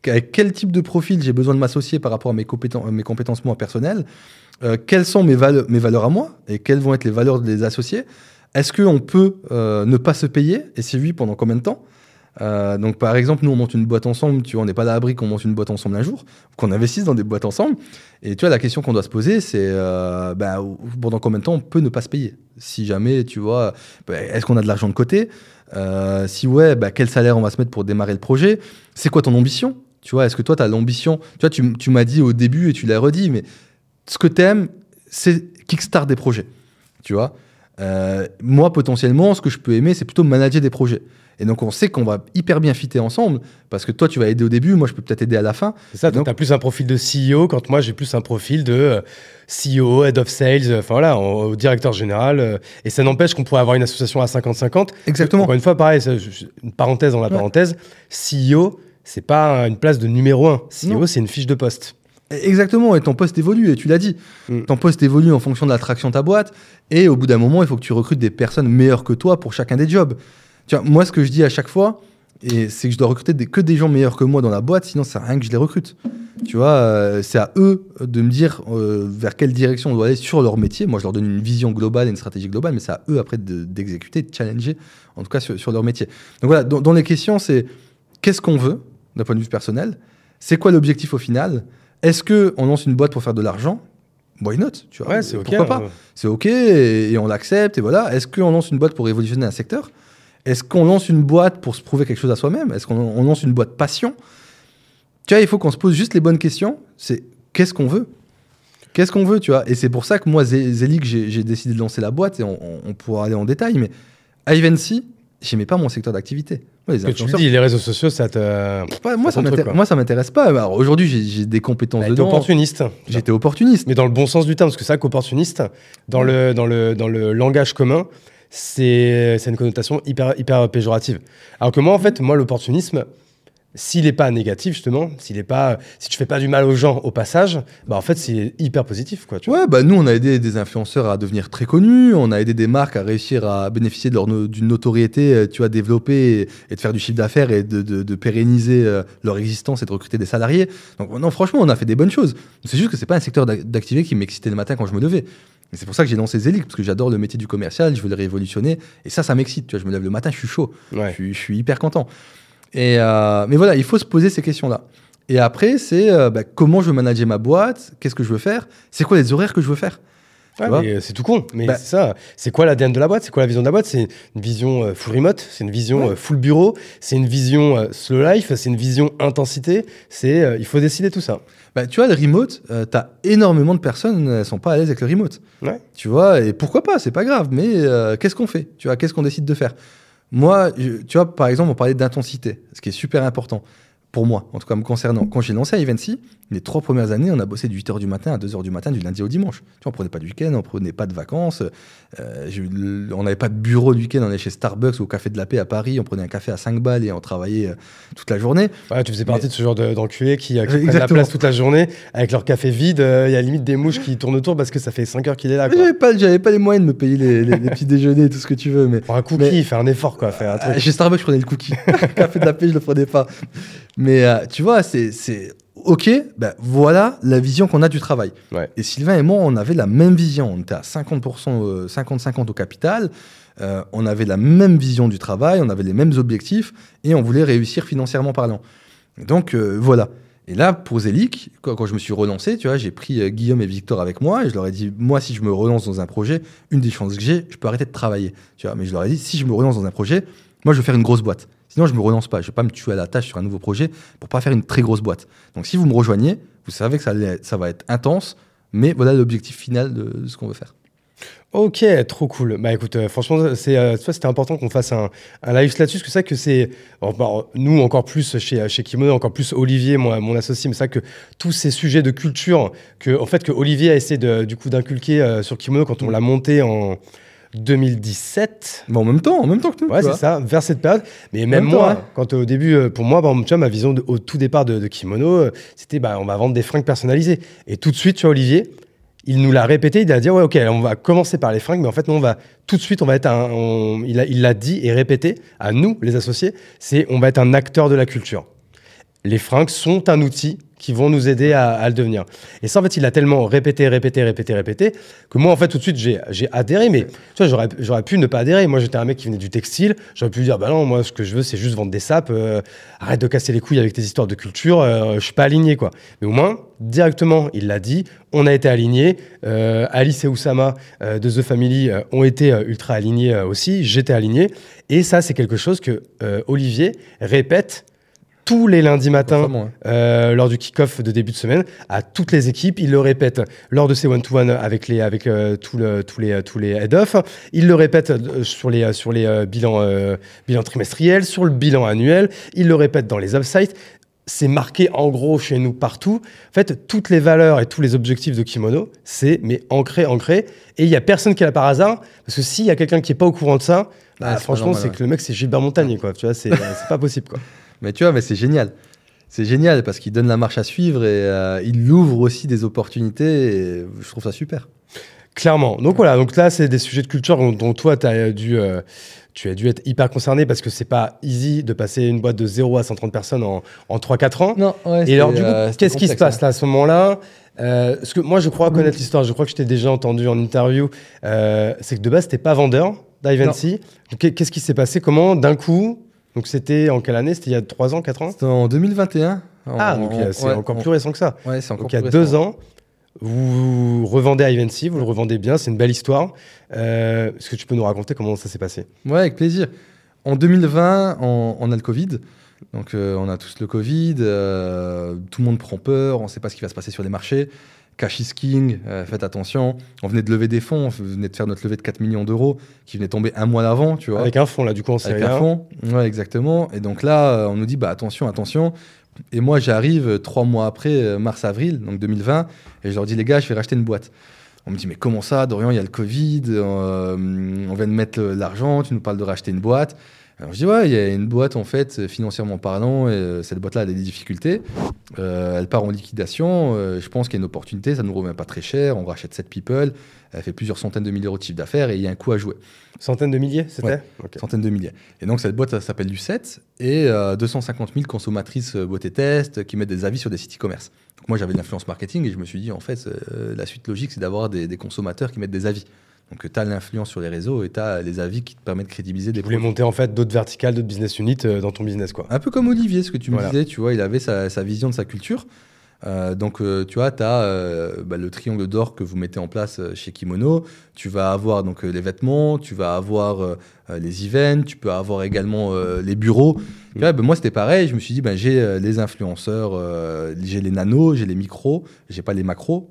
Avec quel type de profil j'ai besoin de m'associer par rapport à mes, compétences, mes compétences moi personnelles? Euh, Quelles sont mes, mes valeurs à moi et quelles vont être les valeurs des associés? Est-ce qu'on peut ne pas se payer? Et si oui, pendant combien de temps? Euh, donc par exemple, nous on monte une boîte ensemble, tu vois, on n'est pas à l'abri qu'on monte une boîte ensemble un jour, qu'on investisse dans des boîtes ensemble. Et tu vois, la question qu'on doit se poser, c'est euh, bah, pendant combien de temps on peut ne pas se payer? Si jamais, tu vois, bah, est-ce qu'on a de l'argent de côté? Euh, Si ouais, bah, quel salaire on va se mettre pour démarrer le projet? C'est quoi ton ambition? Tu vois, est-ce que toi tu as l'ambition? Tu vois, tu, tu m'as dit au début et tu l'as redit, mais ce que tu aimes, c'est kickstart des projets. Tu vois? Moi, potentiellement, ce que je peux aimer, c'est plutôt manager des projets. Et donc, on sait qu'on va hyper bien fitter ensemble parce que toi, tu vas aider au début, moi, je peux peut-être aider à la fin. C'est ça, donc tu as plus un profil de CEO quand moi, j'ai plus un profil de euh, CEO, head of sales, enfin voilà, au directeur général. Euh, et ça n'empêche qu'on pourrait avoir une association à 50-50. Exactement. Encore une fois, pareil, une parenthèse dans la parenthèse, CEO, c'est pas une place de numéro un. CEO, c'est une fiche de poste. Exactement, et ton poste évolue, et tu l'as dit. Mm. Ton poste évolue en fonction de l'attraction de ta boîte, et au bout d'un moment, il faut que tu recrutes des personnes meilleures que toi pour chacun des jobs. Tu vois, moi, ce que je dis à chaque fois, et c'est que je dois recruter des, que des gens meilleurs que moi dans la boîte, sinon ça sert à rien que je les recrute. Tu vois, euh, c'est à eux de me dire euh, vers quelle direction on doit aller sur leur métier. Moi, je leur donne une vision globale et une stratégie globale, mais c'est à eux après d'exécuter, de, challenger, en tout cas sur, leur métier. Donc voilà, dans, dans les questions, c'est qu'est-ce qu'on veut d'un point de vue personnel? C'est quoi l'objectif au final? Est-ce qu'on lance une boîte pour faire de l'argent? Why not? Tu vois, c'est Pourquoi pas? C'est OK et, on l'accepte et voilà. Est-ce qu'on lance une boîte pour révolutionner un secteur? Est-ce qu'on lance une boîte pour se prouver quelque chose à soi-même? Est-ce qu'on lance une boîte passion? Tu vois, il faut qu'on se pose juste les bonnes questions. C'est qu'est-ce qu'on veut? Qu'est-ce qu'on veut, tu vois? Et c'est pour ça que moi, Zelig, j'ai décidé de lancer la boîte et on, pourra aller en détail. Mais Ivancy, j'aimais pas mon secteur d'activité. les tu dis, les réseaux sociaux, ça te. moi, ça moi, ça m'intéresse pas. Aujourd'hui, j'ai des compétences bah, dedans. opportuniste. J'étais opportuniste. Mais dans le bon sens du terme, parce que c'est vrai qu'opportuniste, dans, le, dans, le, dans le langage commun, c'est une connotation hyper, hyper péjorative. Alors que moi, en fait, moi, l'opportunisme, s'il n'est pas négatif justement, s'il est pas, si tu fais pas du mal aux gens au passage, bah en fait c'est hyper positif quoi. Tu ouais, bah nous on a aidé des influenceurs à devenir très connus, on a aidé des marques à réussir à bénéficier d'une notoriété, euh, tu vois, développer et, de faire du chiffre d'affaires et de, de, pérenniser euh, leur existence et de recruter des salariés. Donc non, franchement, on a fait des bonnes choses. C'est juste que c'est pas un secteur d'activité qui m'excitait le matin quand je me levais. C'est pour ça que j'ai lancé Zelig, parce que j'adore le métier du commercial, je veux le révolutionner. Et ça, ça m'excite. Tu vois, je me lève le matin, je suis chaud. je suis hyper content. Et, euh, mais voilà, il faut se poser ces questions-là. Et après, c'est euh, bah, comment je veux manager ma boîte, qu'est-ce que je veux faire, c'est quoi les horaires que je veux faire. Euh, c'est tout con, mais bah c'est ça. C'est quoi l'ADN de la boîte? C'est quoi la vision de la boîte? C'est une vision full remote, c'est une vision full bureau, c'est une vision slow life, c'est une vision intensité. C'est il faut décider tout ça. Bah, tu vois, le remote, tu as énormément de personnes ne sont pas à l'aise avec le remote. Ouais. Tu vois, et pourquoi pas C'est pas grave, mais qu'est-ce qu'on fait? Tu vois, qu'est-ce qu'on décide de faire? Moi, tu vois, par exemple, on parlait d'intensité, ce qui est super important pour moi, en tout cas me concernant. Quand j'ai lancé Ivancy, les trois premières années, on a bossé de 8h du matin à 2h du matin, du lundi au dimanche. Tu vois, on prenait pas de week-end, on prenait pas de vacances, euh, on n'avait pas de bureau le week-end, on allait chez Starbucks ou au Café de la Paix à Paris, on prenait un café à 5 balles et on travaillait euh, toute la journée. Ouais, tu faisais partie de ce genre d'enculés qui, qui prennent la place toute la journée avec leur café vide, euh, il y a limite des mouches qui tournent autour parce que ça fait 5 heures qu'il est là. J'avais pas, pas les moyens de me payer les, petits déjeuners et tout ce que tu veux. Mais, Pour un cookie, faire un effort quoi. Faire un Chez Starbucks, je prenais le cookie. café de la Paix, je le prenais pas. Mais tu vois, c'est OK, ben voilà la vision qu'on a du travail. Et Sylvain et moi, on avait la même vision. On était à 50%, 50-50 euh, au capital. Euh, on avait la même vision du travail, on avait les mêmes objectifs et on voulait réussir financièrement parlant. Donc euh, voilà. Et là, pour Zélic, quand, je me suis relancé, tu vois, j'ai pris Guillaume et Victor avec moi et je leur ai dit, moi, si je me relance dans un projet, une des chances que j'ai, je peux arrêter de travailler. Tu vois, mais je leur ai dit, si je me relance dans un projet, moi, je veux faire une grosse boîte. Sinon, je ne me relance pas. Je ne vais pas me tuer à la tâche sur un nouveau projet pour pas faire une très grosse boîte. Donc, si vous me rejoignez, vous savez que ça, ça va être intense, mais voilà l'objectif final de, ce qu'on veut faire. Ok, trop cool. Bah écoute, euh, franchement, c'est, euh, c'était important qu'on fasse un, un live là-dessus, parce que c'est que c'est, bah, nous encore plus chez, chez Kimono, encore plus Olivier, moi, mon associé, mais c'est ça que tous ces sujets de culture, que, en fait, que Olivier a essayé de, du coup d'inculquer euh, sur Kimono quand on l'a monté en, 2017. Mais en même temps, en même temps que nous. Ouais, c'est ça, vers cette période. Mais même moi, quand au début, euh, pour moi, tu vois, ma vision au tout départ de, Kimono, euh, c'était bah, on va vendre des fringues personnalisées. Et tout de suite, tu vois, Olivier, il nous l'a répété, il a dit ouais, ok, on va commencer par les fringues, mais en fait, on va tout de suite, on va être un, il l'a dit et répété à nous, les associés, c'est on va être un acteur de la culture. Les fringues sont un outil qui vont nous aider à, le devenir. Et ça, en fait, il a tellement répété, répété, répété, répété, que moi, en fait, tout de suite, j'ai adhéré. Mais tu vois, j'aurais pu ne pas adhérer. Moi, j'étais un mec qui venait du textile. J'aurais pu dire, bah non, moi, ce que je veux, c'est juste vendre des sapes. Euh, arrête de casser les couilles avec tes histoires de culture. Euh, je suis pas aligné, quoi. Mais au moins, directement, il l'a dit. On a été alignés. Euh, Alice et Oussama de The Family ont été ultra alignés aussi. J'étais aligné. Et ça, c'est quelque chose que Olivier répète tous les lundis matins euh, lors du kick-off de début de semaine à toutes les équipes. Il le répète lors de ses one-to-one avec, les, avec euh, tous les, tous les head-off. Il le répète euh, sur les, sur les bilans, bilans trimestriels, sur le bilan annuel. Il le répète dans les offsites c'est marqué en gros chez nous partout. En fait, toutes les valeurs et tous les objectifs de Kimono, c'est mais ancré, ancré. Et il y a personne qui est là par hasard, parce que s'il y a quelqu'un qui est pas au courant de ça, bah, franchement, c'est que le mec c'est Gilbert Montagnier, quoi. Tu vois, c'est pas possible, quoi. Mais tu vois, mais c'est génial. C'est génial parce qu'il donne la marche à suivre et euh, il ouvre aussi des opportunités et je trouve ça super. Clairement. Donc voilà, donc là, c'est des sujets de culture dont, toi, as dû, euh, tu as dû être hyper concerné parce que c'est pas easy de passer une boîte de 0 à 130 personnes en, en 3-4 ans. Non, et alors, du coup, euh, qu'est-ce qui se passe là à ce moment-là? Parce que moi, je crois connaître l'histoire, je crois que je t'ai déjà entendu en interview. c'est que de base, t'es pas vendeur d'Ivancy. Qu'est-ce qui s'est passé? Comment, d'un coup, donc c'était en quelle année? C'était il y a 3 ans, 4 ans? C'était en 2021. ah, donc c'est encore plus récent que ça. Ouais, c'est encore donc il y a 2 ans, vous revendez Ivancy, vous le revendez bien, c'est une belle histoire. Euh, Est-ce que tu peux nous raconter comment ça s'est passé? Ouais, avec plaisir. En 2020, on, a le Covid. Donc euh, on a tous le Covid, euh, tout le monde prend peur, on ne sait pas ce qui va se passer sur les marchés. Cash is king, euh, faites attention. On venait de lever des fonds, on venait de faire notre levée de 4 millions d'euros qui venait tomber un mois avant, tu vois. Avec un fonds, là, du coup, on sait Avec un fonds, ouais, exactement. Et donc là, euh, on nous dit, bah attention, attention. Et moi, j'arrive euh, trois mois après, mars-avril, donc 2020, et je leur dis, les gars, je vais racheter une boîte. On me dit, mais comment ça, Dorian, il y a le Covid, on vient de mettre l'argent, tu nous parles de racheter une boîte. Alors je dis ouais, il y a une boîte en fait, financièrement parlant, et euh, cette boîte-là a des difficultés. Euh, elle part en liquidation. Euh, je pense qu'il y a une opportunité, ça ne nous revient pas très cher. On rachète 7 people, elle fait plusieurs centaines de milliers d'euros de chiffre d'affaires et il y a un coup à jouer. Centaines de milliers, c'était Centaines de milliers. Et donc cette boîte s'appelle Lucette et 250 000 consommatrices beauté test qui mettent des avis sur des sites e-commerce. Moi j'avais l'influence marketing et je me suis dit en fait la suite logique c'est d'avoir des consommateurs qui mettent des avis. Donc, tu as l'influence sur les réseaux et tu as les avis qui te permettent de crédibiliser des Tu voulais monter en fait d'autres verticales, d'autres business units euh, dans ton business, quoi. Un peu comme Olivier, ce que tu me disais, tu vois, il avait sa, sa vision de sa culture. Euh, donc, euh, tu vois, tu as euh, bah, le triangle d'or que vous mettez en place chez Kimono. Tu vas avoir donc les vêtements, tu vas avoir les events, tu peux avoir également les bureaux. Bah, moi, c'était pareil. Je me suis dit, ben, j'ai les influenceurs, j'ai les nanos, j'ai les micros, j'ai pas les macros.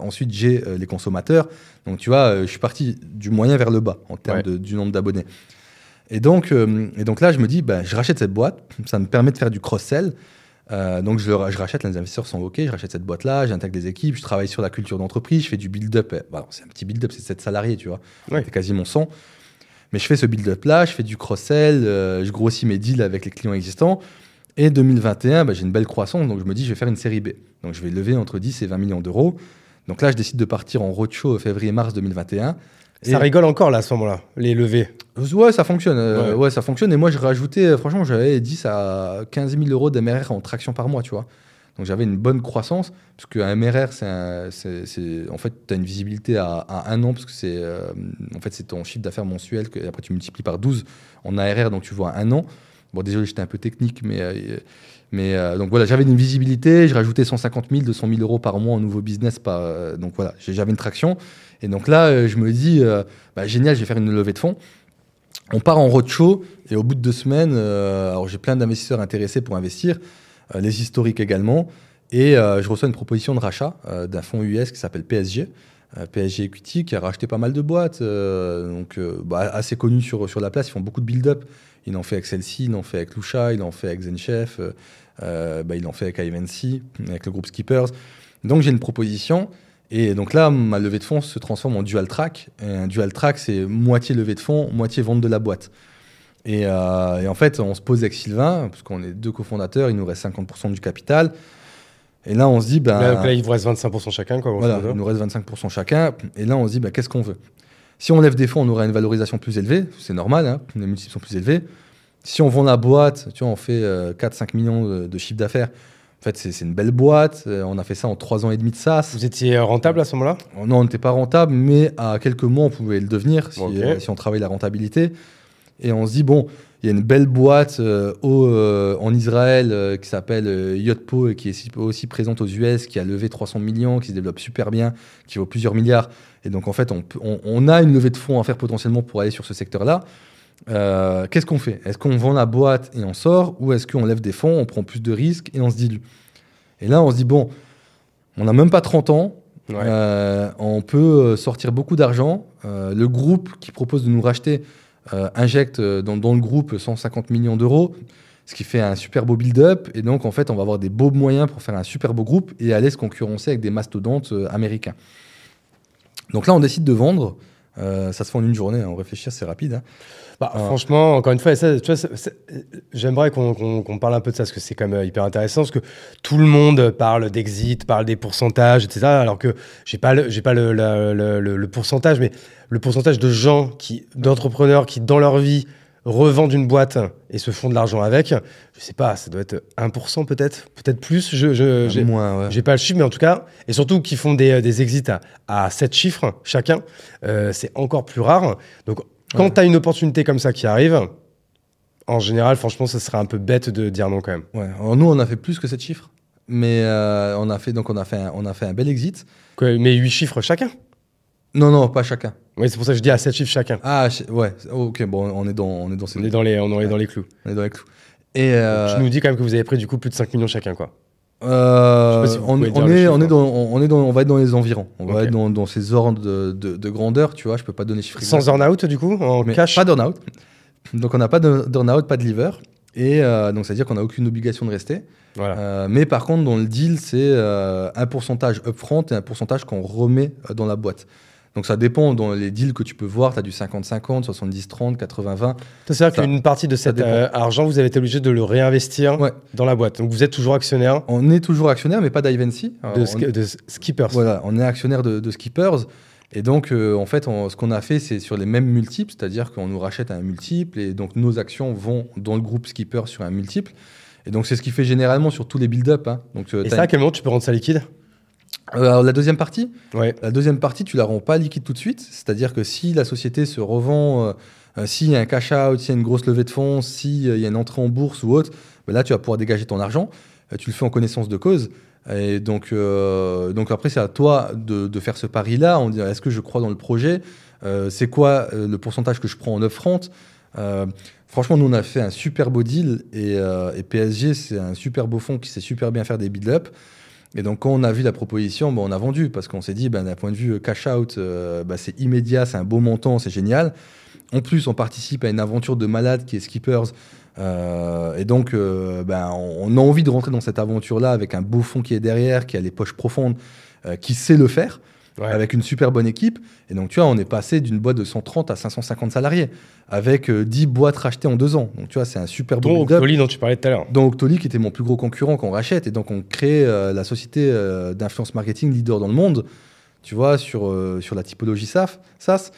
ensuite, j'ai les consommateurs. Donc, tu vois, je suis parti du moyen vers le bas en termes du nombre d'abonnés. Et donc, et donc là, je me dis, je rachète cette boîte. Ça me permet de faire du cross-sell. Euh, donc je, je, rachète, les investisseurs sont OK, je rachète cette boîte-là, j'intègre des équipes, je travaille sur la culture d'entreprise, je fais du build-up. Bah, c'est un petit build-up, c'est 7 salariés, tu vois. C'est quasiment 100. Mais je fais ce build-up-là, je fais du cross-sell, euh, je grossis mes deals avec les clients existants. Et 2021, bah, j'ai une belle croissance, donc je me dis, je vais faire une série B. Donc je vais lever entre 10 et 20 millions d'euros. Donc là, je décide de partir en roadshow février-mars 2021. Ça rigole encore là à ce moment-là, les levées. Ouais, ça fonctionne. Euh, ouais. ça fonctionne. Et moi, je rajoutais, euh, franchement, j'avais 10 à 15 000 euros d'MRR en traction par mois, tu vois. Donc j'avais une bonne croissance, parce qu'un MRR, c'est en fait, tu as une visibilité à, un an, parce que c'est euh, en fait, ton chiffre d'affaires mensuel, que après tu multiplies par 12 en ARR, donc tu vois un an. Bon, désolé, j'étais un peu technique, mais, mais donc voilà, j'avais une visibilité, je rajoutais 150 000, 200 000 euros par mois en nouveau business. Par, donc voilà, j'avais une traction. Et donc là, euh, je me dis, euh, bah, génial, je vais faire une levée de fonds. On part en roadshow et au bout de deux semaines, euh, alors j'ai plein d'investisseurs intéressés pour investir, les historiques également, et je reçois une proposition de rachat d'un fonds US qui s'appelle PSG. PSG Equity qui a racheté pas mal de boîtes, donc bah, assez connu sur, sur la place. Ils font beaucoup de build-up. Ils l'ont fait avec celle-ci, ils l'ont fait avec Lucha, ils l'ont fait avec Zenchef, bah, ils l'ont fait avec IMNC, avec le groupe Skippers. Donc j'ai une proposition et donc là, ma levée de fonds se transforme en dual track. Et un dual track, c'est moitié levée de fonds, moitié vente de la boîte. Et, euh, en fait, on se pose avec Sylvain, parce qu'on est deux cofondateurs, il nous reste 50% du capital. Et là, on se dit. Ben, là, il vous reste 25% chacun. Quoi, voilà, il nous reste 25% chacun. Et là, on se dit, ben, qu'est-ce qu'on veut? Si on lève des fonds, on aura une valorisation plus élevée. C'est normal, hein, les multiples sont plus élevés. Si on vend la boîte, tu vois, on fait 4-5 euh, millions de, de chiffre d'affaires En fait, c'est une belle boîte. On a fait ça en trois ans et demi de SaaS. Vous étiez rentable à ce moment-là? Non, on n'était pas rentable, mais à quelques mois, on pouvait le devenir si, si on travaille la rentabilité. Et on se dit, bon, il y a une belle boîte euh, au, euh, en Israël euh, qui s'appelle Yotpo et qui est aussi présente aux US, qui a levé 300 millions, qui se développe super bien, qui vaut plusieurs milliards. Et donc, en fait, on, on, a une levée de fonds à faire potentiellement pour aller sur ce secteur-là. Qu'est-ce qu'on fait? Est-ce qu'on vend la boîte et on sort Ou est-ce qu'on lève des fonds, on prend plus de risques et on se dilue? Et là, on se dit, bon, on n'a même pas 30 ans, on peut sortir beaucoup d'argent. le groupe qui propose de nous racheter euh, injecte euh, dans, le groupe 150 millions d'euros, ce qui fait un super beau build-up. Et donc, en fait, on va avoir des beaux moyens pour faire un super beau groupe et aller se concurrencer avec des mastodontes euh, américains. Donc là, on décide de vendre. ça se fait en une journée, hein, on réfléchit, c'est rapide. Hein. Bah, franchement, encore une fois, j'aimerais qu'on parle un peu de ça, parce que c'est quand même hyper intéressant, parce que tout le monde parle d'exit, parle des pourcentages, etc., alors que j'ai pas, le, pas le, le, pourcentage, mais le pourcentage de gens, qui, d'entrepreneurs qui, dans leur vie, revendent une boîte et se font de l'argent avec, je sais pas, ça doit être 1% peut-être, peut-être plus, je, j'ai, j'ai pas le chiffre, mais en tout cas, et surtout qui font des, des exits à, à 7 chiffres chacun, euh, c'est encore plus rare. Donc quand tu as une opportunité comme ça qui arrive, en général, franchement, ça serait un peu bête de dire non quand même. Ouais. nous, on a fait plus que 7 chiffres, mais euh, on a fait donc on a fait un, on a fait un bel exit. mais 8 chiffres chacun? Non, non, pas chacun. Oui, c'est pour ça que je dis à 7 chiffres chacun. Ah, ouais, ok, bon, on est dans, on est dans, ces... on est dans les, on est dans les clous. On est dans les clous. Et euh... Tu nous dis quand même que vous avez pris du coup plus de 5 millions chacun, quoi. Euh, on, est, on, est dans, on est dans, on va être dans les environs. On va être dans, dans ces ordres de, de, grandeur, tu vois. Je peux pas donner chiffres. Sans earn-out du coup, en cash. Pas d'earn-out. Donc on n'a pas d'earn-out, pas de lever. Et euh, donc, c'est-à-dire qu'on n'a aucune obligation de rester. Voilà. Euh, mais par contre, dans le deal, c'est un pourcentage upfront et un pourcentage qu'on remet dans la boîte. Donc ça dépend dans les deals que tu peux voir, tu as du 50-50, 70-30, 80-20. C'est-à-dire qu'une partie de cet euh, argent, vous avez été obligé de le réinvestir dans la boîte. Donc vous êtes toujours actionnaire On est toujours actionnaire, mais pas d'Ivancy. De, de, Skippers. Voilà, on est actionnaire de, Skippers. Et donc, euh, en fait, ce qu'on a fait, c'est sur les mêmes multiples, c'est-à-dire qu'on nous rachète un multiple et donc nos actions vont dans le groupe Skippers sur un multiple. Et donc, c'est ce qui fait généralement sur tous les build-up. Hein. Donc, euh, et ça, à quel moment tu peux rendre ça liquide? euh, alors, la deuxième partie, la deuxième partie, tu la rends pas liquide tout de suite. C'est-à-dire que si la société se revend, euh, euh, s'il y a un cash out, s'il y a une grosse levée de fonds, s'il y a une entrée en bourse ou autre, ben là tu vas pouvoir dégager ton argent. tu le fais en connaissance de cause. Et donc, donc après, c'est à toi de, faire ce pari-là. On dit est-ce que je crois dans le projet? C'est quoi le pourcentage que je prends en upfront? Franchement, nous on a fait un super beau deal et, et PSG c'est un super beau fonds qui sait super bien faire des build-up. Et donc, quand on a vu la proposition, on a vendu parce qu'on s'est dit, ben, d'un point de vue euh, cash out, euh, bah, c'est immédiat, c'est un beau montant, c'est génial. En plus, on participe à une aventure de malade qui est Skippers. Euh, et donc, ben, on a envie de rentrer dans cette aventure-là avec un beau fond qui est derrière, qui a les poches profondes, qui sait le faire avec une super bonne équipe. Et donc, tu vois, on est passé d'une boîte de 130 à 550 salariés, avec 10 euh, boîtes rachetées en deux ans. Donc, tu vois, c'est un super beau Donc, Octoly dont tu parlais tout à l'heure. Donc, Octoly, qui était mon plus gros concurrent qu'on rachète. Et donc, on crée euh, la société euh, d'influence marketing leader dans le monde, tu vois, sur, sur la typologie SAF, SaaS.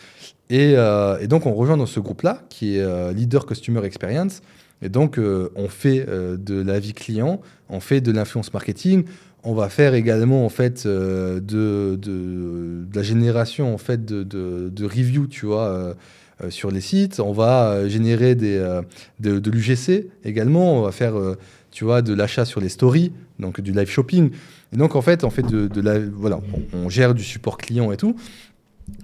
Et, et, donc, on rejoint dans ce groupe-là, qui est Leader Customer Experience. Et donc, on fait de la vie client, on fait de l'influence marketing, on va faire également en fait euh, de, de, la génération en fait de, de reviews, tu vois, euh, euh, sur les sites. On va générer des, de, l'UGC également. On va faire, tu vois, de l'achat sur les stories, donc du live shopping. Et donc en fait, on fait de, la, voilà, on, gère du support client et tout.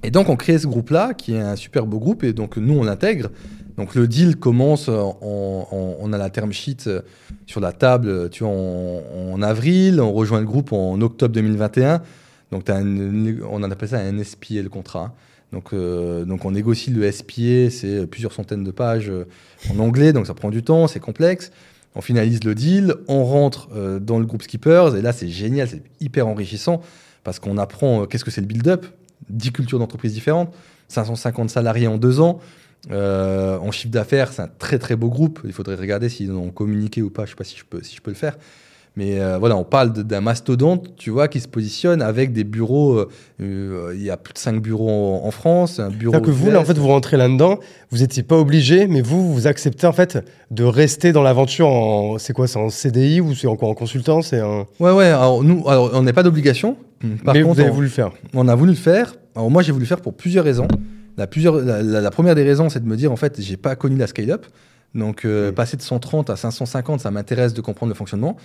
Et donc on crée ce groupe-là, qui est un super beau groupe, et donc nous on l'intègre. Donc le deal commence, on a la term sheet euh, sur la table tu vois, en, avril, on rejoint le groupe en octobre 2021. Donc on appelle ça un SPA le contrat. Donc, euh, donc on négocie le SPA, c'est plusieurs centaines de pages euh, en anglais, donc ça prend du temps, c'est complexe. On finalise le deal, on rentre dans le groupe Skippers, et là c'est génial, c'est hyper enrichissant, parce qu'on apprend qu'est-ce que c'est le build-up, 10 cultures d'entreprise différentes, 550 salariés en deux ans, euh, en chiffre d'affaires, c'est un très très beau groupe. Il faudrait regarder s'ils ont communiqué ou pas. Je sais pas si je peux, si je peux le faire. Mais euh, voilà, on parle d'un mastodonte, tu vois, qui se positionne avec des bureaux. Euh, il y a plus de 5 bureaux en, France, un bureau. que vous, là, en fait, vous rentrez là-dedans, vous n'étiez pas obligé, mais vous, vous acceptez en fait de rester dans l'aventure en. C'est quoi C'est en CDI ou c'est encore en consultant C'est un. Ouais, ouais. Alors, nous, alors, on n'est pas d'obligation. Par mais vous avez voulu le faire. On a voulu le faire. Alors, moi, j'ai voulu le faire pour plusieurs raisons. La, plusieurs, la, première des raisons, c'est de me dire, en fait, j'ai pas connu la scale-up. Donc, passer de 130 à 550, ça m'intéresse de comprendre le fonctionnement.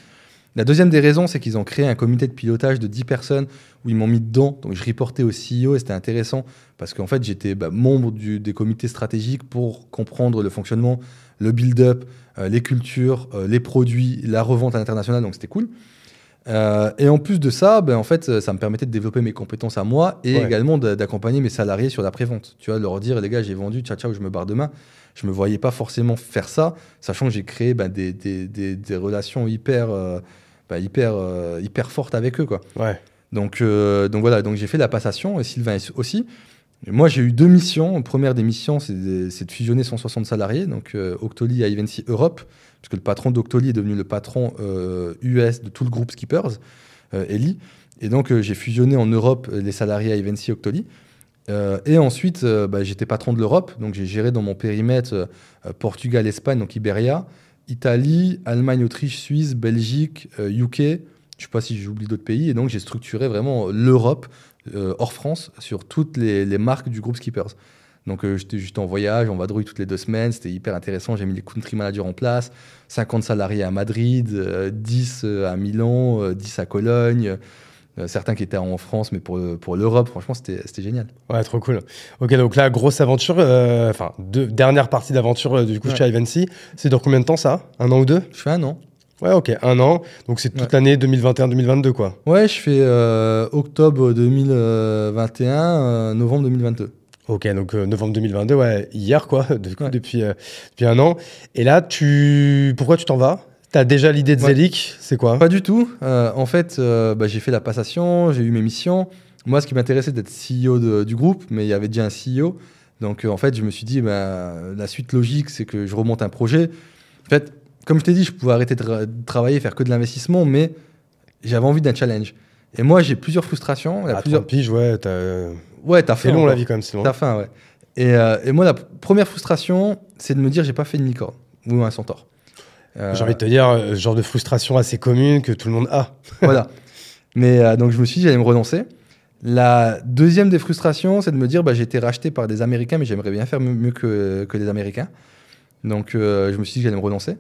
La deuxième des raisons, c'est qu'ils ont créé un comité de pilotage de 10 personnes où ils m'ont mis dedans. Donc je reportais au CEO et c'était intéressant parce qu'en fait j'étais bah, membre des comités stratégiques pour comprendre le fonctionnement, le build-up, euh, les cultures, euh, les produits, la revente à l'international. Donc c'était cool. Euh, et en plus de ça, ben, en fait, ça me permettait de développer mes compétences à moi et également d'accompagner mes salariés sur la prévente. Tu vois, leur dire, les gars, j'ai vendu, ciao, ciao, je me barre demain. Je me voyais pas forcément faire ça, sachant que j'ai créé ben, des, des, des, relations hyper hyper, euh, hyper forte avec eux. Quoi. Ouais. Donc, euh, donc voilà, donc j'ai fait la passation et Sylvain aussi. Moi, j'ai eu deux missions. première des missions, c'est de, fusionner 160 salariés, donc euh, Octoly à Evency Europe, puisque le patron d'Octoly est devenu le patron US de tout le groupe Skippers, Eli. Et donc, j'ai fusionné en Europe les salariés à Evency Octoly. et ensuite, bah, j'étais patron de l'Europe, donc j'ai géré dans mon périmètre Portugal, Espagne, donc Iberia, Italie, Allemagne, Autriche, Suisse, Belgique, UK. Euh, je ne sais pas si j'oublie d'autres pays. Et donc, j'ai structuré vraiment l'Europe, euh, hors France, sur toutes les, marques du groupe Skippers. Donc, euh, j'étais juste en voyage, en vadrouille toutes les deux semaines. C'était hyper intéressant. J'ai mis les country managers en place. 50 salariés à Madrid, 10 à Milan, 10 à Cologne. Euh, certains qui étaient en France, mais pour, pour l'Europe, franchement, c'était génial. Ouais, trop cool. Ok, donc là, grosse aventure, euh, enfin, dernière partie d'aventure euh, du coup chez Ivancy. C'est dans combien de temps ça? Un an ou deux? Je fais un an. Ouais, ok, un an. Donc c'est toute l'année 2021-2022, quoi. Ouais, je fais octobre 2021, novembre 2022. Ok, donc novembre 2022, ouais, hier, quoi, depuis, depuis un an. Et là, tu... pourquoi tu t'en vas? T'as déjà l'idée de Zelik C'est quoi? Pas du tout. Euh, en fait, euh, bah, j'ai fait la passation, j'ai eu mes missions. Moi, ce qui m'intéressait, d'être CEO du groupe, mais il y avait déjà un CEO. Donc, euh, en fait, je me suis dit, bah, la suite logique, c'est que je remonte un projet. En fait, comme je t'ai dit, je pouvais arrêter de, travailler, faire que de l'investissement, mais j'avais envie d'un challenge. Et moi, j'ai plusieurs frustrations. Ah, plusieurs piges, ouais, t'as. Ouais, t'as faim. long la vie quand même, c'est long. T'as faim, ouais. Et, et, moi, la première frustration, c'est de me dire, j'ai pas fait une licorne ou un centaure. Euh, J'ai envie de te dire, euh, genre de frustration assez commune que tout le monde a. voilà. Mais euh, donc je me suis dit, j'allais me renoncer. La deuxième des frustrations, c'est de me dire, bah, j'ai été racheté par des Américains, mais j'aimerais bien faire mieux que, que les Américains. Donc je me suis dit que j'allais me renoncer.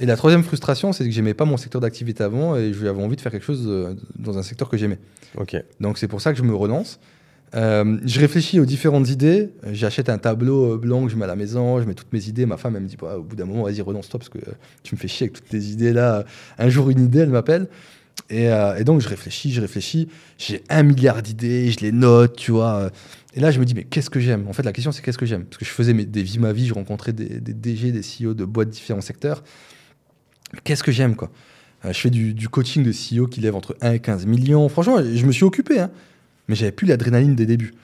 Et la troisième frustration, c'est que j'aimais pas mon secteur d'activité avant et j'avais envie de faire quelque chose dans un secteur que j'aimais. Ok. Donc c'est pour ça que je me renonce. Euh, je réfléchis aux différentes idées. J'achète un tableau euh, blanc que je mets à la maison, je mets toutes mes idées. Ma femme, elle me dit bah, au bout d'un moment, vas-y, renonce-toi parce que tu me fais chier avec toutes tes idées là. Un jour, une idée, elle m'appelle. Et, euh, donc, je réfléchis, je réfléchis. J'ai un milliard d'idées, je les note, tu vois. Et là, je me dis, mais qu'est-ce que j'aime? En fait, la question, c'est qu'est-ce que j'aime? Parce que je faisais des vies ma vie, je rencontrais des, DG, des CEO de boîtes de différents secteurs. Qu'est-ce que j'aime, quoi? Je fais du, du, coaching de CEO qui lève entre 1 et 15 millions. Franchement, je me suis occupé. Hein mais j'avais plus l'adrénaline des débuts.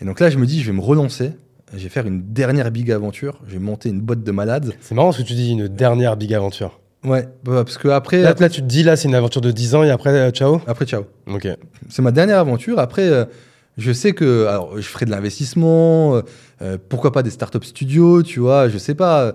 Et donc là, je me dis, je vais me relancer. Je vais faire une dernière big aventure. Je vais monter une boîte de malades. C'est marrant ce que tu dis, une dernière big aventure. Ouais, bah, parce que après. Là, tu te dis, là, c'est une aventure de 10 ans et après, euh, ciao Après, ciao. Ok. C'est ma dernière aventure. Après, euh, je sais que. Alors, je ferai de l'investissement. Euh, pourquoi pas des startups studios, tu vois. Je sais pas.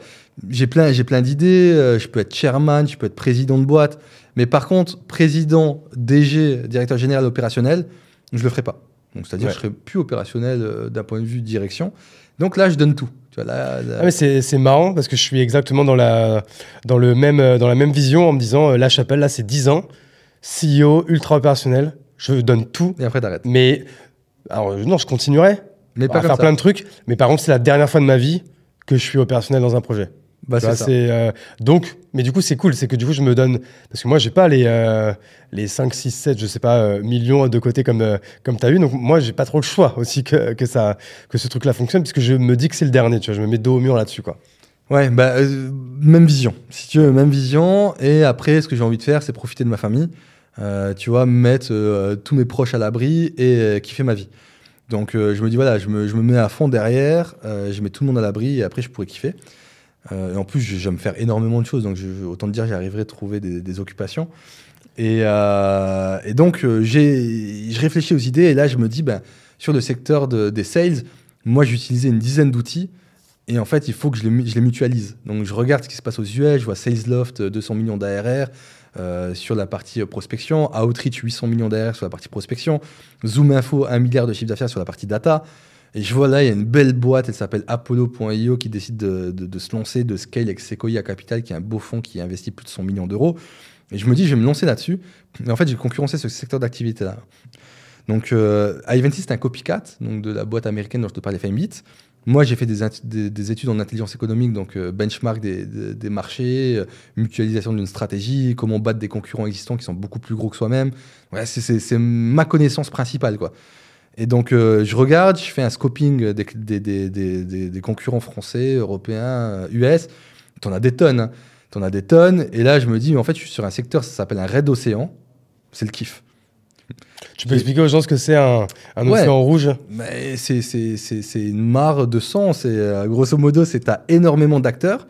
J'ai plein, j'ai plein d'idées. je peux être chairman, je peux être président de boîte. Mais par contre, président, DG, directeur général opérationnel, je le ferai pas. Donc, c'est-à-dire, je serai plus opérationnel euh, d'un point de vue direction. Donc là, je donne tout. Tu vois, là, Ah, mais c'est marrant parce que je suis exactement dans la, dans le même, euh, dans la même vision en me disant euh, La Chapelle, là, c'est 10 ans, CEO, ultra opérationnel, je donne tout. Et après, t'arrêtes. Mais alors, non, je continuerai mais pas à faire plein de trucs. Mais par contre, c'est la dernière fois de ma vie que je suis opérationnel dans un projet. Bah, c'est euh, donc, mais du coup, c'est cool, c'est que du coup, je me donne parce que moi, j'ai pas les euh, les 5 6 7, je sais pas euh, millions de côté comme comme tu as eu. Donc moi, j'ai pas trop le choix aussi que, que ça que ce truc là fonctionne puisque je me dis que c'est le dernier, tu vois, je me mets dos au mur là-dessus quoi. Ouais, bah même vision. Si tu veux, même vision et après ce que j'ai envie de faire, c'est profiter de ma famille. tu vois, mettre tous mes proches à l'abri et kiffer ma vie. Donc je me dis voilà, je me, je me mets à fond derrière, je mets tout le monde à l'abri et après je pourrais kiffer. Euh, et en plus, j'aime faire énormément de choses, donc autant te dire, j'arriverai à trouver des, occupations. Et, et donc, j'ai, je réfléchis aux idées et là, je me dis, ben, sur le secteur de, des sales, moi, j'utilisais une dizaine d'outils. Et en fait, il faut que je les, mutualise. Donc, je regarde ce qui se passe aux US. Je vois SalesLoft, 200 millions d'ARR. Euh, sur la partie euh, prospection, Outreach 800 millions d'ARR sur la partie prospection, Zoom Info 1 milliard de chiffre d'affaires sur la partie data. Et je vois là, il y a une belle boîte, elle s'appelle Apollo.io qui décide de, se lancer, de scale avec Sequoia Capital, qui est un beau fonds qui investit plus de 100 millions d'euros. Et je me dis, je vais me lancer là-dessus. Et en fait, j'ai concurrencé ce secteur d'activité-là. Donc, euh, Ivanti, c'est un copycat donc de la boîte américaine dont je te parlais, FameBit. Moi, j'ai fait des, études en intelligence économique, donc euh, benchmark des, marchés, euh, mutualisation d'une stratégie, comment battre des concurrents existants qui sont beaucoup plus gros que soi-même. Ouais, c'est ma connaissance principale, quoi. Et donc, euh, je regarde, je fais un scoping des, concurrents français, européens, US. T'en as des tonnes. Hein. T'en as des tonnes. Et là, je me dis, en fait, je suis sur un secteur, ça s'appelle un raid océan. C'est le kiff. Tu peux expliquer aux gens ce que c'est un, un océan rouge? Mais c'est, une mare de sang. C'est, euh, grosso modo, c'est à énormément d'acteurs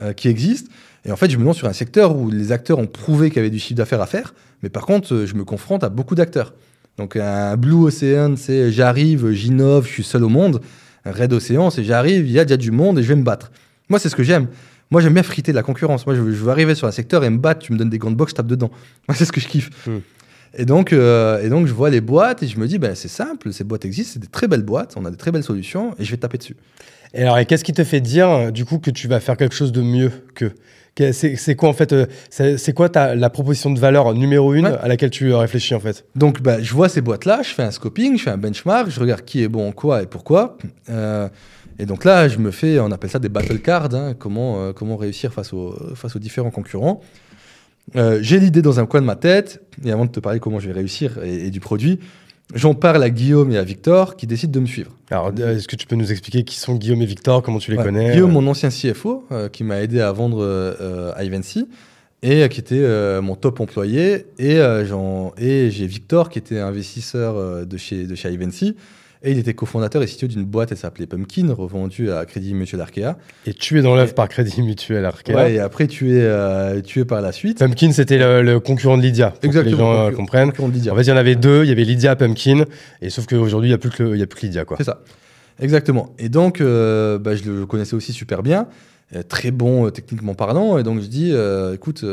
euh, qui existent. Et en fait, je me lance sur un secteur où les acteurs ont prouvé qu'il y avait du chiffre d'affaires à faire. Mais par contre, euh, je me confronte à beaucoup d'acteurs. Donc un Blue Ocean, c'est j'arrive, j'innove, je suis seul au monde. Un Red Ocean, c'est j'arrive, il y a déjà du monde et je vais me battre. Moi, c'est ce que j'aime. Moi, j'aime bien friter de la concurrence. Moi, je veux, arriver sur un secteur et me battre. Tu me donnes des grandes box, je tape dedans. Moi, c'est ce que je kiffe. Hmm. Et donc, euh, et donc, je vois les boîtes et je me dis, ben, c'est simple, ces boîtes existent, c'est des très belles boîtes, on a des très belles solutions et je vais taper dessus. Et alors, qu'est-ce qui te fait dire, du coup, que tu vas faire quelque chose de mieux que c'est quoi en fait euh, C'est quoi ta, la proposition de valeur numéro une à laquelle tu réfléchis en fait? Donc bah, je vois ces boîtes-là, je fais un scoping, je fais un benchmark, je regarde qui est bon en quoi et pourquoi. Euh, et donc là, je me fais, on appelle ça des battle cards, hein, comment, comment réussir face aux, face aux différents concurrents. Euh, j'ai l'idée dans un coin de ma tête, et avant de te parler comment je vais réussir et, du produit, j'en parle à Guillaume et à Victor qui décident de me suivre. Alors, euh, est-ce que tu peux nous expliquer qui sont Guillaume et Victor, comment tu les connais Guillaume, mon ancien CFO, euh, qui m'a aidé à vendre euh, Ivancy, et qui était mon top employé, et, et j'ai Victor qui était investisseur de chez, de chez Ivancy et il était cofondateur et CTO d'une boîte, elle s'appelait Pumpkin, revendue à Crédit Mutuel Arkea. Et tué dans l'œuf par Crédit Mutuel Arkea. Ouais, et après tué, euh, tué par la suite. Pumpkin, c'était le, concurrent de Lydia. Pour Exactement. Que les gens euh, comprennent. Concurrent de Lydia. En fait, il y en avait deux, il y avait Lydia, Pumpkin, et sauf qu'aujourd'hui, il n'y a, plus que a plus que Lydia. C'est ça. Exactement. Et donc, euh, bah, je le connaissais aussi super bien, très bon techniquement parlant. Et donc, je dis, écoute,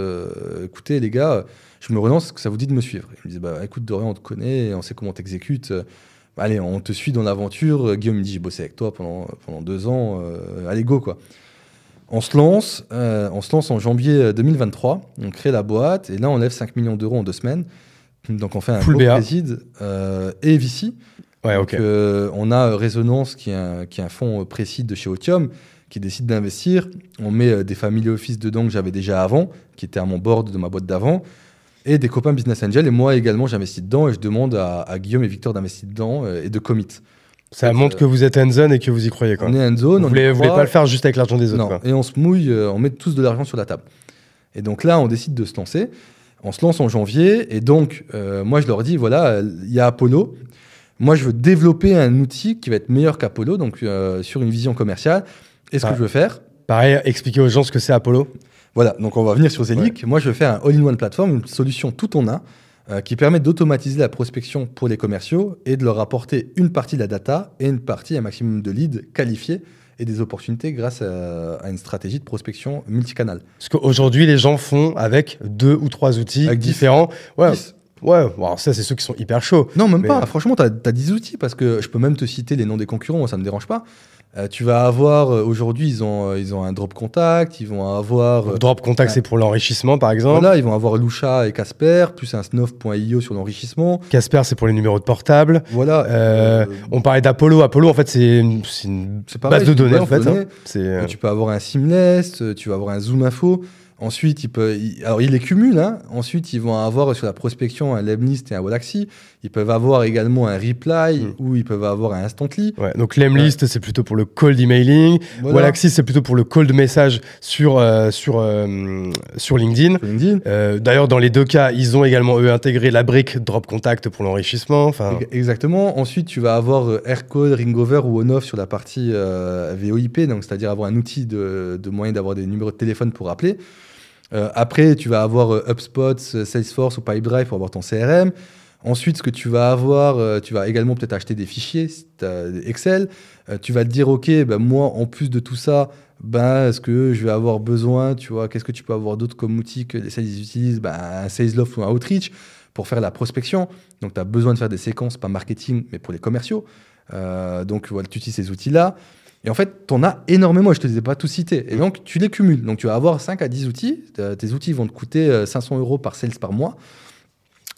écoutez, les gars, je me relance, que ça vous dit de me suivre Il me disent, bah, écoute, Dorian, on te connaît, on sait comment t'exécutes allez, on te suit dans l'aventure. Guillaume me dit, j'ai bossé avec toi pendant, pendant deux ans, euh, allez, go, quoi. On se lance, euh, on se lance en janvier 2023, on crée la boîte, et là, on lève 5 millions d'euros en deux semaines. Donc, on fait un Full préside euh, et VC. Ouais, on a Résonance, qui est un, qui est un fonds précis de chez Otium, qui décide d'investir. On met des family office dedans que j'avais déjà avant, qui étaient à mon board de ma boîte d'avant et des copains business angel. Et moi également, j'investis dedans et je demande à, Guillaume et Victor d'investir dedans euh, et de commit. Ça montre que vous êtes en zone et que vous y croyez. Quoi. On est en zone. Vous voulez, voulez pas le faire juste avec l'argent des autres. Et on se mouille, euh, on met tous de l'argent sur la table. Et donc là, on décide de se lancer. On se lance en janvier. Et donc, euh, moi, je leur dis voilà, il y a Apollo. Moi, je veux développer un outil qui va être meilleur qu'Apollo, donc sur une vision commerciale. Et ce que je veux faire. Pareil, expliquer aux gens ce que c'est Apollo. Voilà, donc on va venir sur Zelic. Moi, je vais faire un all-in-one platform, une solution tout en un, euh, qui permet d'automatiser la prospection pour les commerciaux et de leur apporter une partie de la data et une partie, un maximum de leads qualifiés et des opportunités grâce à, une stratégie de prospection multicanal. Ce qu'aujourd'hui, les gens font avec deux ou trois outils différents. Ouais. Ouais, ça, c'est ceux qui sont hyper chauds. Non, même pas. Franchement, tu as, as, 10 outils parce que je peux même te citer les noms des concurrents, ça ne me dérange pas. Euh, tu vas avoir, euh, aujourd'hui, ils ont, euh, ils ont un drop contact, ils vont avoir. drop contact, c'est pour l'enrichissement, par exemple. Voilà, ils vont avoir Lucha et Casper, plus un snuff.io sur l'enrichissement. Casper, c'est pour les numéros de portable. Voilà. on parlait d'Apollo. Apollo, en fait, c'est une, une base de données, en fait. Hein. Tu peux avoir un Seamless, tu vas avoir un Zoom Info. Ensuite, il peut, alors ils les cumulent. Hein. Ensuite, ils vont avoir sur la prospection un Lemlist et un Wallaxy. Ils peuvent avoir également un Reply hmm. ou ils peuvent avoir un Instantly. Ouais, donc Lemlist, c'est plutôt pour le cold emailing. Voilà. c'est plutôt pour le cold message sur, euh, sur, euh, sur LinkedIn. Euh, d'ailleurs, dans les deux cas, ils ont également eux intégré la brique Drop Contact pour l'enrichissement. Exactement. Ensuite, tu vas avoir AirCode, Ringover ou OnOff sur la partie VoIP, donc c'est-à-dire avoir un outil de, de moyen d'avoir des numéros de téléphone pour appeler. après, tu vas avoir HubSpot, Salesforce ou Pipedrive pour avoir ton CRM. Ensuite, ce que tu vas avoir, tu vas également peut-être acheter des fichiers, Excel. tu vas te dire, OK, ben moi, en plus de tout ça, ben, est-ce que je vais avoir besoin, tu vois, qu'est-ce que tu peux avoir d'autre comme outil que les sales utilisent ben, Un Salesloft ou un Outreach pour faire la prospection. Donc, tu as besoin de faire des séquences, pas marketing, mais pour les commerciaux. Euh, donc, voilà, tu utilises ces outils-là. Et en fait, tu en as énormément, je ne te les ai pas tous cités. Et donc, tu les cumules. Donc, tu vas avoir 5 à 10 outils. Euh, tes outils vont te coûter 500 euh, euros par sales par mois.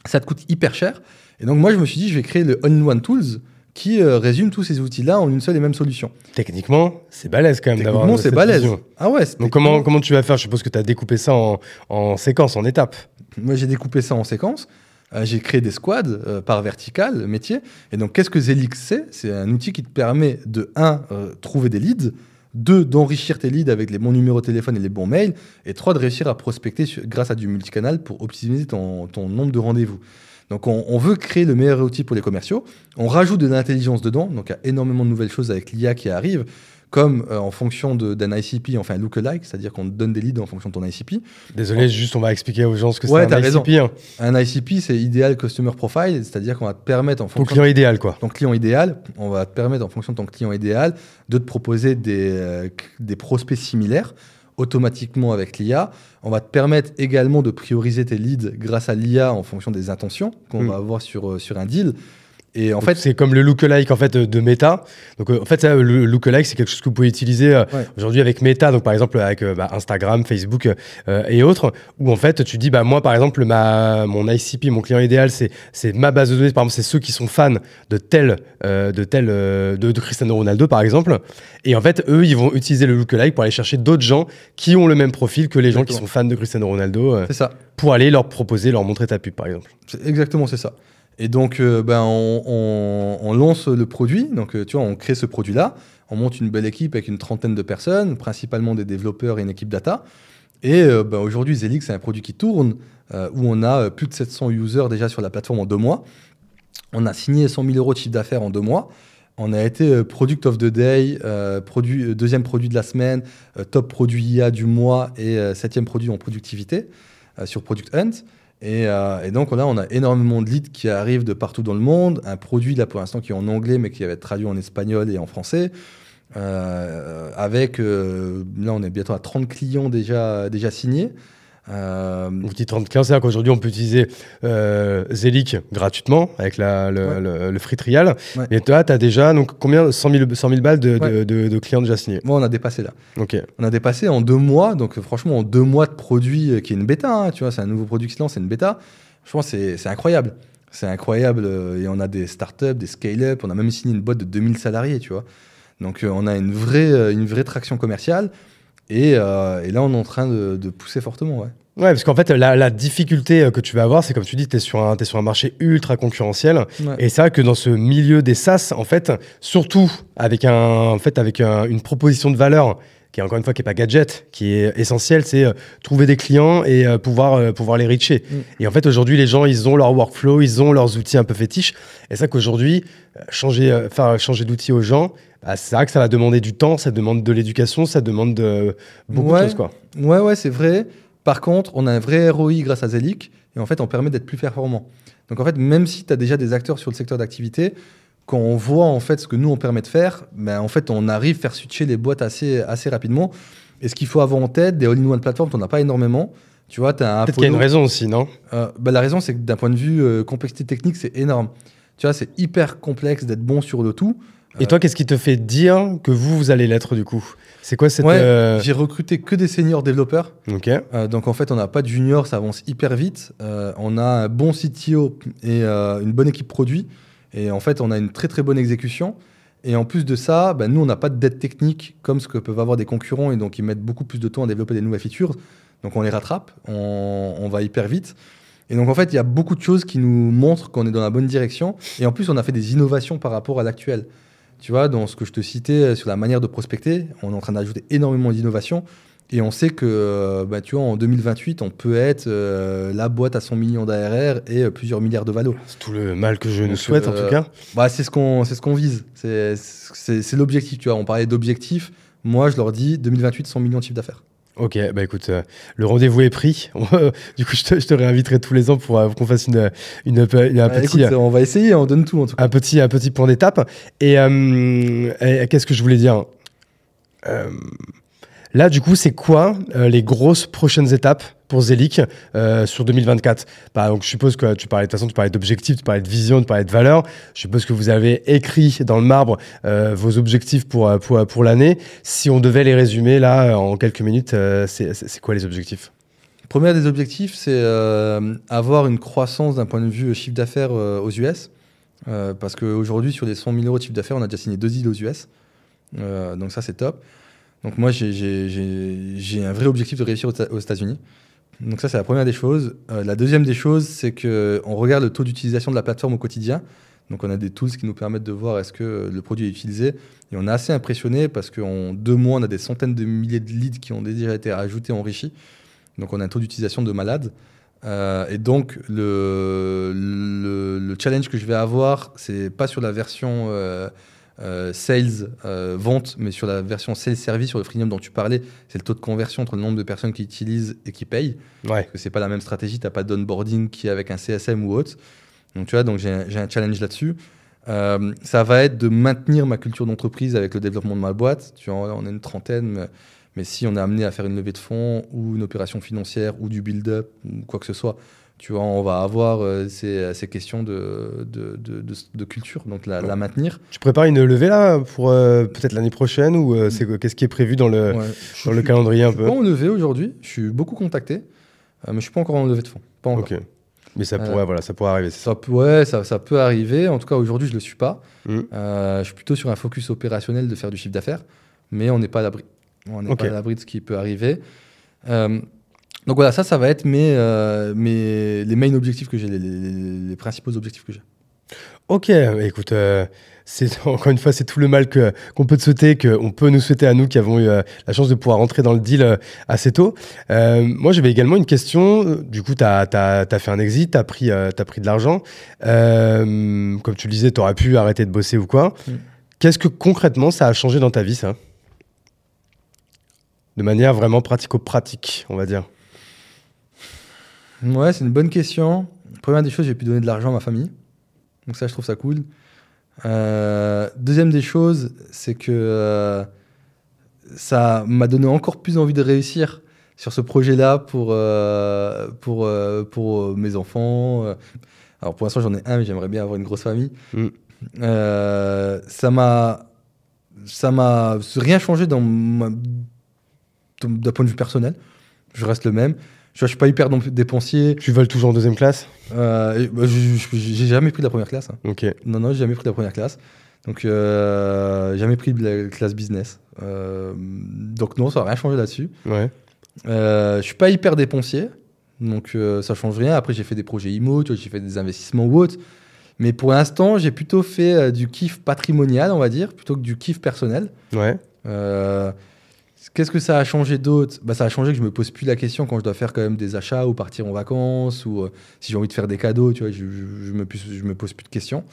Ça te coûte hyper cher. Et donc, moi, je me suis dit, je vais créer le All-in-One Tools qui résume tous ces outils-là en une seule et même solution. Techniquement, c'est balèze quand même d'avoir Techniquement, c'est balèze. Ah ouais. Donc comment, comment tu vas faire? Je suppose que tu as découpé ça en, en séquences, en étapes. Moi, j'ai découpé ça en séquences. Euh, j'ai créé des squads euh, par vertical, métier. Et donc, qu'est-ce que Zelix c'est C'est un outil qui te permet de, un, euh, trouver des leads, deux, d'enrichir tes leads avec les bons numéros de téléphone et les bons mails, et trois, de réussir à prospecter grâce à du multicanal pour optimiser ton, nombre de rendez-vous. Donc, on, on, veut créer le meilleur outil pour les commerciaux. On rajoute de l'intelligence dedans. Donc, il y a énormément de nouvelles choses avec l'IA qui arrivent comme euh, en fonction d'un ICP, on fait un lookalike, c'est-à-dire qu'on donne des leads en fonction de ton ICP. Désolé, juste on va expliquer aux gens ce que c'est un ICP. Hein. Un ICP, c'est Ideal Customer Profile, c'est-à-dire qu'on va te permettre en fonction... Ton client idéal, quoi. Ton client idéal, on va te permettre en fonction de ton client idéal de te proposer des, euh, des prospects similaires automatiquement avec l'IA. On va te permettre également de prioriser tes leads grâce à l'IA en fonction des intentions qu'on hmm. va avoir sur, euh, sur un deal. Et en fait, c'est comme le lookalike en fait de Meta. Donc euh, en fait, ça, le lookalike c'est quelque chose que vous pouvez utiliser euh, aujourd'hui avec Meta. Donc par exemple avec euh, bah, Instagram, Facebook et autres, où en fait tu dis bah moi par exemple ma mon ICP, mon client idéal, c'est c'est ma base de données. Par exemple, c'est ceux qui sont fans de tel de tel de, de, Cristiano Ronaldo par exemple. Et en fait, eux, ils vont utiliser le lookalike pour aller chercher d'autres gens qui ont le même profil que les gens qui sont fans de Cristiano Ronaldo. c'est ça. Pour aller leur proposer, leur montrer ta pub par exemple. Exactement, c'est ça. Et donc, euh, ben, on, lance le produit. Donc, euh, tu vois, on crée ce produit-là. On monte une belle équipe avec une trentaine de personnes, principalement des développeurs et une équipe data. Et euh, ben, aujourd'hui, Zelix, c'est un produit qui tourne, où on a plus de 700 users déjà sur la plateforme en deux mois. On a signé 100 000 euros de chiffre d'affaires en deux mois. On a été Product of the Day, deuxième produit de la semaine, top produit IA du mois et septième produit en productivité sur Product Hunt. Euh, et, donc là, on a énormément de leads qui arrivent de partout dans le monde. Un produit, là, pour l'instant, qui est en anglais, mais qui va être traduit en espagnol et en français. Euh, avec, euh, là, on est bientôt à 30 clients déjà, déjà signés. Euh, Vous dites 30 clients, c'est-à-dire qu'aujourd'hui, on peut utiliser euh, Zelic gratuitement avec la, le, free trial. Et toi, tu as déjà donc, combien 100 000, 100 000 balles de, de, de, clients déjà signés? Moi, on a dépassé là. Ok. On a dépassé en deux mois. Donc, franchement, en deux mois de produit euh, qui est une bêta, hein, tu vois, c'est un nouveau produit qui se lance, c'est une bêta. Je pense que c'est incroyable. C'est incroyable. Euh, et on a des startups, des scale-up. On a même signé une boîte de 2000 salariés, tu vois. Donc, on a une vraie, une vraie traction commerciale. Et, euh, et, là, on est en train de, de pousser fortement. Ouais. Ouais, parce qu'en fait, la, la, difficulté euh, que tu vas avoir, c'est comme tu dis, tu es, sur un, es sur un marché ultra concurrentiel. Et c'est vrai que dans ce milieu des SaaS, en fait, surtout avec, un, en fait, avec une proposition de valeur qui est encore une fois qui est pas gadget, qui est essentiel, c'est euh, trouver des clients et pouvoir pouvoir les reacher. Mm. Et en fait aujourd'hui les gens ils ont leur workflow, ils ont leurs outils un peu fétiches. Et c'est ça qu'aujourd'hui changer faire changer d'outil aux gens, ah, c'est vrai que ça va demander du temps, ça demande de l'éducation, ça demande de, beaucoup de choses. Quoi. Ouais, ouais, c'est vrai. Par contre, on a un vrai ROI grâce à Zelic et en fait, on permet d'être plus performant. Donc en fait, même si tu as déjà des acteurs sur le secteur d'activité, quand on voit en fait ce que nous on permet de faire, ben, en fait, on arrive à faire switcher les boîtes assez, assez rapidement. Et ce qu'il faut avoir en tête, des all-in-one plateformes, tu n'en as pas énormément. Tu vois, Peut-être qu'il y a une raison aussi, non? Euh, ben, La raison, c'est que d'un point de vue euh, complexité technique, c'est énorme. Tu vois, c'est hyper complexe d'être bon sur le tout. Et toi, qu'est-ce qui te fait dire que vous, vous allez l'être du coup? C'est quoi cette. Euh, j'ai recruté que des seniors développeurs. Ok. Euh, donc en fait, on n'a pas de juniors, ça avance hyper vite. Euh, on a un bon CTO et une bonne équipe produit. Et en fait, on a une très très bonne exécution. Et en plus de ça, bah, nous, on n'a pas de dette technique comme ce que peuvent avoir des concurrents et donc ils mettent beaucoup plus de temps à développer des nouvelles features. Donc on les rattrape, on, on va hyper vite. Et donc en fait, il y a beaucoup de choses qui nous montrent qu'on est dans la bonne direction. Et en plus, on a fait des innovations par rapport à l'actuel. Tu vois, dans ce que je te citais euh, sur la manière de prospecter, on est en train d'ajouter énormément d'innovations. Et on sait que, euh, bah, tu vois, en 2028, on peut être euh, la boîte à 100 millions d'ARR et plusieurs milliards de valos. C'est tout le mal que je nous souhaite, en tout cas. Bah, c'est ce qu'on ce qu'on vise. C'est l'objectif, tu vois. On parlait d'objectif. Moi, je leur dis 2028, 100 millions de chiffre d'affaires. Ok, bah écoute, euh, le rendez-vous est pris. du coup, je te, je te, réinviterai tous les ans pour euh, qu'on fasse une, une, un bah, petit. Écoute, on va essayer, on donne tout en tout cas. Un petit, un petit point d'étape. Et, et qu'est-ce que je voulais dire? Là, du coup, c'est quoi les grosses prochaines étapes? Pour Zelik euh, sur 2024 bah, donc, Je suppose que tu parlais de façon, tu parlais d'objectifs, tu parlais de vision, tu parlais de valeur. Je suppose que vous avez écrit dans le marbre euh, vos objectifs pour, euh, pour, pour l'année. Si on devait les résumer là en quelques minutes, c'est quoi les objectifs? Premier des objectifs, c'est avoir une croissance d'un point de vue chiffre d'affaires aux US. parce qu'aujourd'hui, sur les 100 000 euros de chiffre d'affaires, on a déjà signé deux îles aux US. donc ça, c'est top. Donc moi, j'ai un vrai objectif de réussir aux États-Unis. Donc ça, c'est la première des choses. Euh, la deuxième des choses, c'est qu'on regarde le taux d'utilisation de la plateforme au quotidien. Donc on a des tools qui nous permettent de voir est-ce que le produit est utilisé. Et on est assez impressionné parce qu'en deux mois, on a des centaines de milliers de leads qui ont déjà été ajoutés, enrichis. Donc on a un taux d'utilisation de malade. Euh, et donc le, le, challenge que je vais avoir, c'est pas sur la version... Euh, euh, sales, euh, vente, mais sur la version sales service, sur le freemium dont tu parlais, c'est le taux de conversion entre le nombre de personnes qui utilisent et qui payent. Ouais. Parce que c'est pas la même stratégie, tu n'as pas d'onboarding qui est avec un CSM ou autre. Donc tu vois, donc j'ai un challenge là-dessus. Euh, ça va être de maintenir ma culture d'entreprise avec le développement de ma boîte. Tu vois, on est une trentaine, mais, mais, si on est amené à faire une levée de fonds ou une opération financière ou du build-up ou quoi que ce soit, tu vois, on va avoir euh, ces, ces, questions de, de, de, culture, donc la, la, maintenir. Tu prépares une levée là pour euh, peut-être l'année prochaine ou euh, c'est qu'est-ce qui est prévu dans le, dans le calendrier un peu Je suis pas en levée aujourd'hui, je suis beaucoup contacté, mais je suis pas encore en levée de fonds. Pas encore. Mais ça pourrait, voilà, ça pourrait arriver. Ça, ouais, ça, ça, peut arriver. En tout cas, aujourd'hui, je le suis pas. Mmh. je suis plutôt sur un focus opérationnel de faire du chiffre d'affaires, mais on n'est pas à l'abri. On n'est pas à l'abri de ce qui peut arriver. Donc voilà, ça, ça va être mes, euh, mes, les main objectifs que j'ai, les, principaux objectifs que j'ai. Ok, écoute, euh, c'est encore une fois, c'est tout le mal que, qu'on peut te souhaiter, qu'on peut nous souhaiter à nous qui avons eu euh, la chance de pouvoir rentrer dans le deal assez tôt. moi, j'avais également une question. Du coup, tu as, fait un exit, tu as, pris, as pris de l'argent. comme tu le disais, tu aurais pu arrêter de bosser ou quoi. Mm. Qu'est-ce que concrètement ça a changé dans ta vie, ça? De manière vraiment pratico-pratique, on va dire. Ouais, c'est une bonne question. Première des choses, j'ai pu donner de l'argent à ma famille. Donc ça, je trouve ça cool. Euh, deuxième des choses, c'est que euh, ça m'a donné encore plus envie de réussir sur ce projet-là pour, euh, pour, pour mes enfants. Alors pour l'instant, j'en ai un, mais j'aimerais bien avoir une grosse famille. Mm. ça m'a ça m'a rien changé dans d'un point de vue personnel. Je reste le même. Je ne suis pas hyper dépensier. Tu voles toujours en deuxième classe euh, bah, J'ai jamais pris de la première classe. Hein. Ok. Non, non, j'ai jamais pris de la première classe. Donc, euh, jamais pris de la classe business. Euh, donc, non, ça n'a rien changé là-dessus. Ouais. Euh, je suis pas hyper dépensier. Donc, euh, ça change rien. Après, j'ai fait des projets IMO, j'ai fait des investissements ou autres. Mais pour l'instant, j'ai plutôt fait du kiff patrimonial, on va dire, plutôt que du kiff personnel. Ouais. Qu'est-ce que ça a changé d'autre? Bah, Ça a changé que je me pose plus la question quand je dois faire quand même des achats ou partir en vacances ou euh, si j'ai envie de faire des cadeaux, tu vois, je, je, me, je me pose plus de questions.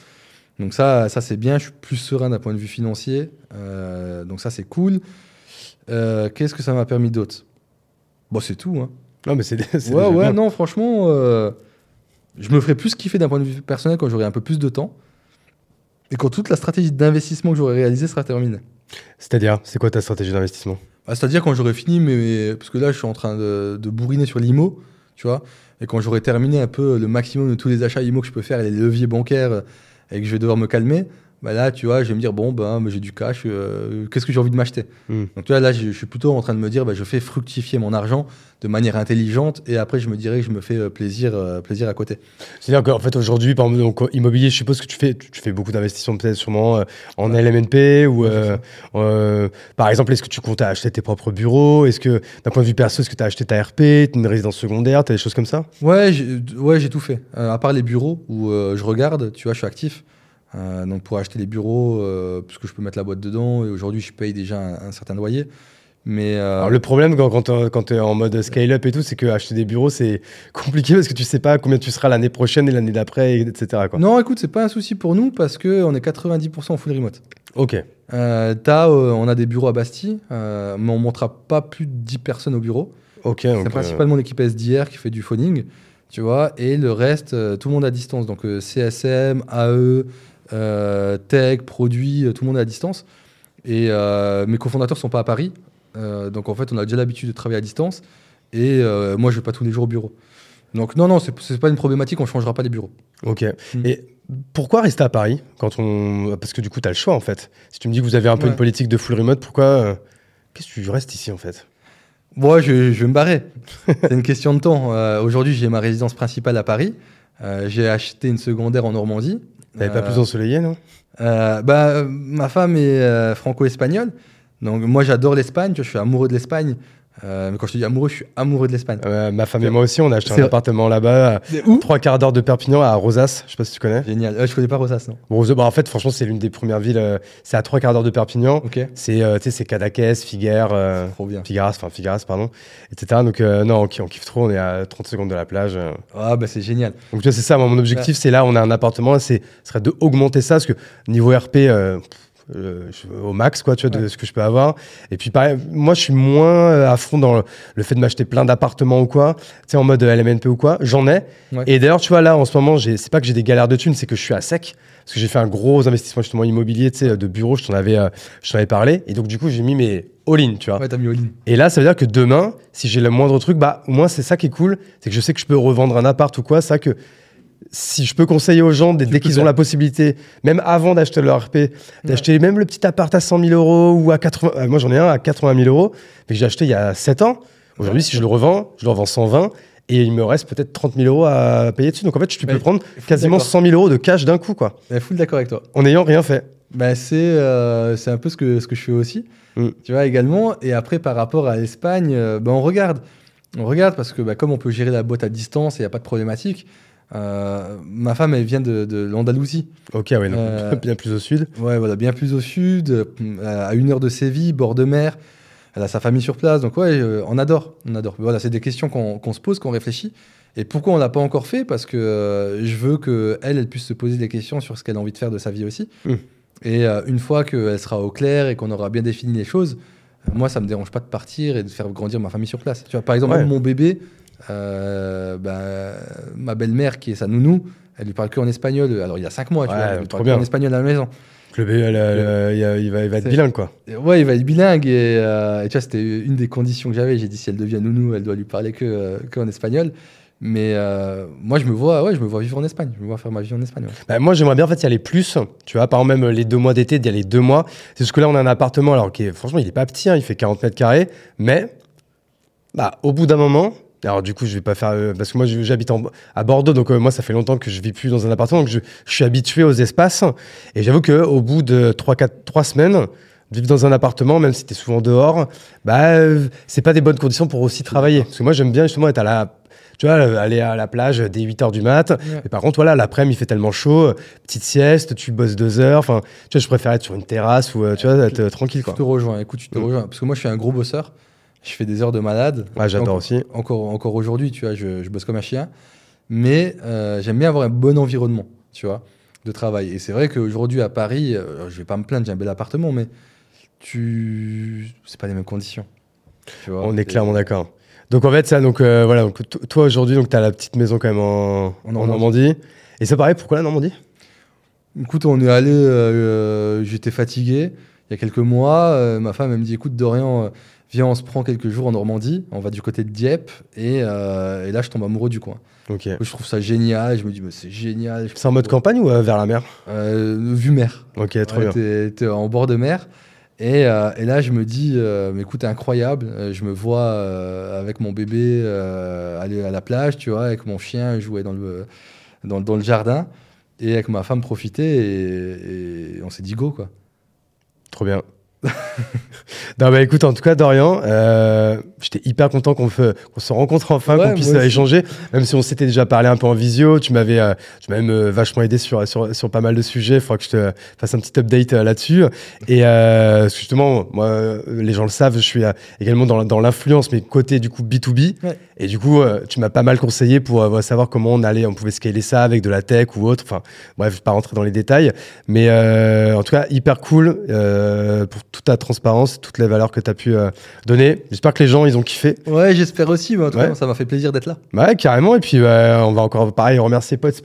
Donc ça, ça c'est bien, je suis plus serein d'un point de vue financier. Euh, donc ça, c'est cool. Euh, qu'est-ce que ça m'a permis d'autre? Bon, c'est tout. Hein. Non, mais c'est Ouais, ouais, non, franchement, je me ferais plus kiffer d'un point de vue personnel quand j'aurai un peu plus de temps et quand toute la stratégie d'investissement que j'aurai réalisée sera terminée. C'est-à-dire, c'est quoi ta stratégie d'investissement? Ah, c'est-à-dire quand j'aurai fini, mais, parce que là, je suis en train de, de bourriner sur l'IMO, tu vois, et quand j'aurai terminé un peu le maximum de tous les achats IMO que je peux faire et les leviers bancaires et que je vais devoir me calmer, bah là, tu vois, je vais me dire, bon, ben, j'ai du cash, euh, qu'est-ce que j'ai envie de m'acheter hmm. Donc, tu vois, là, je, suis plutôt en train de me dire, bah, je fais fructifier mon argent de manière intelligente et après, je me dirais que je me fais euh, plaisir, euh, plaisir à côté. C'est-à-dire qu'en fait, aujourd'hui, par exemple, donc, immobilier, je suppose que tu fais, tu fais beaucoup d'investissements, peut-être sûrement en LMNP ou, par exemple, est-ce que tu comptes acheter tes propres bureaux? Est-ce que, d'un point de vue perso, est-ce que tu as acheté ta RP, une résidence secondaire, as des choses comme ça? Ouais, j'ai ouais, tout fait. à part les bureaux où je regarde, tu vois, je suis actif. Euh, donc pour acheter les bureaux, euh, parce que je peux mettre la boîte dedans, et aujourd'hui je paye déjà un, certain loyer. Mais euh, Alors le problème quand, quand tu es en mode scale-up et tout, c'est que acheter des bureaux, c'est compliqué parce que tu sais pas combien tu seras l'année prochaine et l'année d'après, etc. Quoi. Non, écoute, c'est pas un souci pour nous parce qu'on est 90% en full remote. Ok. T'as, on a des bureaux à Bastille, mais on ne montrera pas plus de 10 personnes au bureau. Ok. C'est principalement l'équipe SDR qui fait du phoning, tu vois, et le reste, tout le monde à distance. Donc CSM, AE, tech, produits, tout le monde est à distance. Et mes cofondateurs sont pas à Paris, donc en fait, on a déjà l'habitude de travailler à distance. Et moi, je vais pas tous les jours au bureau. Donc non, non, c'est pas une problématique, on changera pas les bureaux. Ok. Mm. Et pourquoi rester à Paris quand on... Parce que du coup, tu as le choix en fait. Si tu me dis que vous avez un peu une politique de full remote, pourquoi euh, Qu'est-ce que tu restes ici en fait? Moi, je, je, vais me barrer. c'est une question de temps. Euh, aujourd'hui, j'ai ma résidence principale à Paris. Euh, j'ai acheté une secondaire en Normandie. T'avais pas plus ensoleillé, non? bah, Ma femme est franco-espagnole. Donc moi, j'adore l'Espagne. Je suis amoureux de l'Espagne. Euh, mais quand je te dis amoureux, je suis amoureux de l'Espagne. ma femme et moi aussi, on a acheté un appartement là-bas, où trois quarts d'heure de Perpignan, à Rosas. Je sais pas si tu connais. Génial. Euh, je connais pas Rosas, non. bah, en fait, franchement, c'est l'une des premières villes. Euh, c'est à trois quarts d'heure de Perpignan. C'est, tu sais, c'est Cadaqués, Figueres, Figueras, enfin Figueras, pardon, etc. Donc non, on, kiffe trop. On est à 30 secondes de la plage. Ah bah c'est génial. Donc tu vois, c'est ça. mon objectif, c'est là, on a un appartement. C'est serait de augmenter ça, parce que niveau RP. Euh, au max quoi tu vois de ce que je peux avoir. Et puis pareil moi je suis moins euh, à fond dans le, fait de m'acheter plein d'appartements ou quoi tu sais en mode LMNP ou quoi. J'en ai. Et d'ailleurs tu vois là en ce moment c'est pas que j'ai des galères de thunes c'est que je suis à sec. Parce que j'ai fait un gros investissement justement immobilier tu sais de bureau je t'en avais euh, je t'en avais parlé. Et donc du coup j'ai mis mes all-in tu vois. Ouais mis et là ça veut dire que demain si j'ai le moindre truc bah au moins c'est ça qui est cool. C'est que je sais que je peux revendre un appart ou quoi. Ça que si je peux conseiller aux gens, dès, qu'ils ont la possibilité, même avant d'acheter leur RP, d'acheter même le petit appart à 100 000 euros ou à 80... Euh, moi, j'en ai un à 80 000 euros, mais que j'ai acheté il y a 7 ans. Aujourd'hui, si je le revends, je le revends 120 et il me reste peut-être 30 000 euros à payer dessus. Donc, en fait, tu peux prendre quasiment 100 000 euros de cash d'un coup, quoi. Mais full d'accord avec toi. En n'ayant rien fait. Bah, c'est euh, c'est un peu ce que, ce que je fais aussi. Mm. Tu vois, également. Et après, par rapport à l'Espagne, euh, bah, on regarde. On regarde parce que bah, comme on peut gérer la boîte à distance et il n'y a pas de problématique, euh, ma femme, elle vient de, l'Andalousie. Ok, ouais, euh, bien plus au sud. Ouais, voilà, bien plus au sud, euh, à une heure de Séville, bord de mer. Elle a sa famille sur place, donc ouais, on adore, on adore. Voilà, c'est des questions qu'on se pose, qu'on réfléchit. Et pourquoi on l'a pas encore fait? Parce que je veux que elle, elle puisse se poser des questions sur ce qu'elle a envie de faire de sa vie aussi. Hmm. Et une fois qu'elle sera au clair et qu'on aura bien défini les choses, moi, ça me dérange pas de partir et de faire grandir ma famille sur place. Tu vois, par exemple, mon bébé, euh, bah, ma belle-mère, qui est sa nounou, elle lui parle que en espagnol. Alors, il y a 5 mois, tu vois, elle lui parle que en espagnol à la maison. Le bébé, il, va, être bilingue, quoi. Ouais, il va être bilingue. Et, euh, et tu vois, c'était une des conditions que j'avais. J'ai dit, si elle devient nounou, elle doit lui parler que, euh, que en espagnol. Mais moi, je me vois, ouais, je me vois vivre en Espagne. Je me vois faire ma vie en Espagne. Bah, moi, j'aimerais bien en fait y aller plus. Tu vois, par exemple, même les deux mois d'été, d'y aller deux mois. C'est parce que là, on a un appartement, alors qui est, franchement, il est pas petit, hein, il fait 40 mètres carrés, mais bah, au bout d'un moment, alors du coup, je vais pas faire euh, parce que moi j'habite à Bordeaux, donc euh, moi ça fait longtemps que je vis plus dans un appartement, donc je, suis habitué aux espaces. Et j'avoue que au bout de 3 4 3 semaines, vivre dans un appartement, même si tu es souvent dehors, bah euh, c'est pas des bonnes conditions pour aussi travailler. Parce que moi j'aime bien justement être à la tu vois, aller à la plage dès 8 heures du mat. Et par contre, voilà, l'après-midi, il fait tellement chaud, petite sieste, tu bosses deux heures. Enfin, tu vois, je préfère être sur une terrasse ou, tu vois, être tranquille, quoi. Je te rejoins. Écoute, je te mm. rejoins. Parce que moi, je suis un gros bosseur. Je fais des heures de malade. Ouais, j'adore aussi. Encore, encore aujourd'hui, tu vois, je, je, bosse comme un chien. Mais euh, j'aime bien avoir un bon environnement, tu vois, de travail. Et c'est vrai qu'aujourd'hui, à Paris, euh, je vais pas me plaindre, j'ai un bel appartement, mais tu... c'est pas les mêmes conditions. Tu vois, On est clairement d'accord. Donc en fait, ça, donc euh, voilà, donc, toi aujourd'hui, donc tu as la petite maison quand même en, en Normandie. Et ça pareil, pourquoi la Normandie? Écoute, on est allé, j'étais fatigué il y a quelques mois. ma femme, elle me dit écoute, Dorian viens, on se prend quelques jours en Normandie, on va du côté de Dieppe, et, euh, là, je tombe amoureux du coin. Ok. Je trouve ça génial, je me dis, mais c'est génial. C'est en mode campagne ou euh, vers la mer? Euh, Vue mer. Ok, trop bien. T'es en bord de mer. Et, et, là, je me dis, mais écoute, incroyable. Je me vois avec mon bébé aller à la plage, tu vois, avec mon chien jouer dans le, dans, dans le jardin, et avec ma femme profiter, et, et on s'est dit go, quoi. Trop bien. non, bah écoute, en tout cas, Dorian, euh, j'étais hyper content qu'on se rencontre enfin, qu'on puisse échanger, même si on s'était déjà parlé un peu en visio. Tu m'avais euh, même euh, vachement aidé sur, sur, sur, pas mal de sujets. Il faudra que je te fasse un petit update euh, là-dessus. Et justement, moi, les gens le savent, je suis également dans, dans l'influence, mais côté du coup B2B. Et du coup, tu m'as pas mal conseillé pour savoir comment on allait, on pouvait scaler ça avec de la tech ou autre. Enfin, bref, je vais pas rentrer dans les détails. Mais en tout cas, hyper cool pour toute ta transparence, toutes les valeurs que tu as pu donner. J'espère que les gens, ils ont kiffé. Ouais, j'espère aussi. en tout cas, ça m'a fait plaisir d'être là. Ouais, carrément. Et puis, on va encore, pareil, remercier Podspace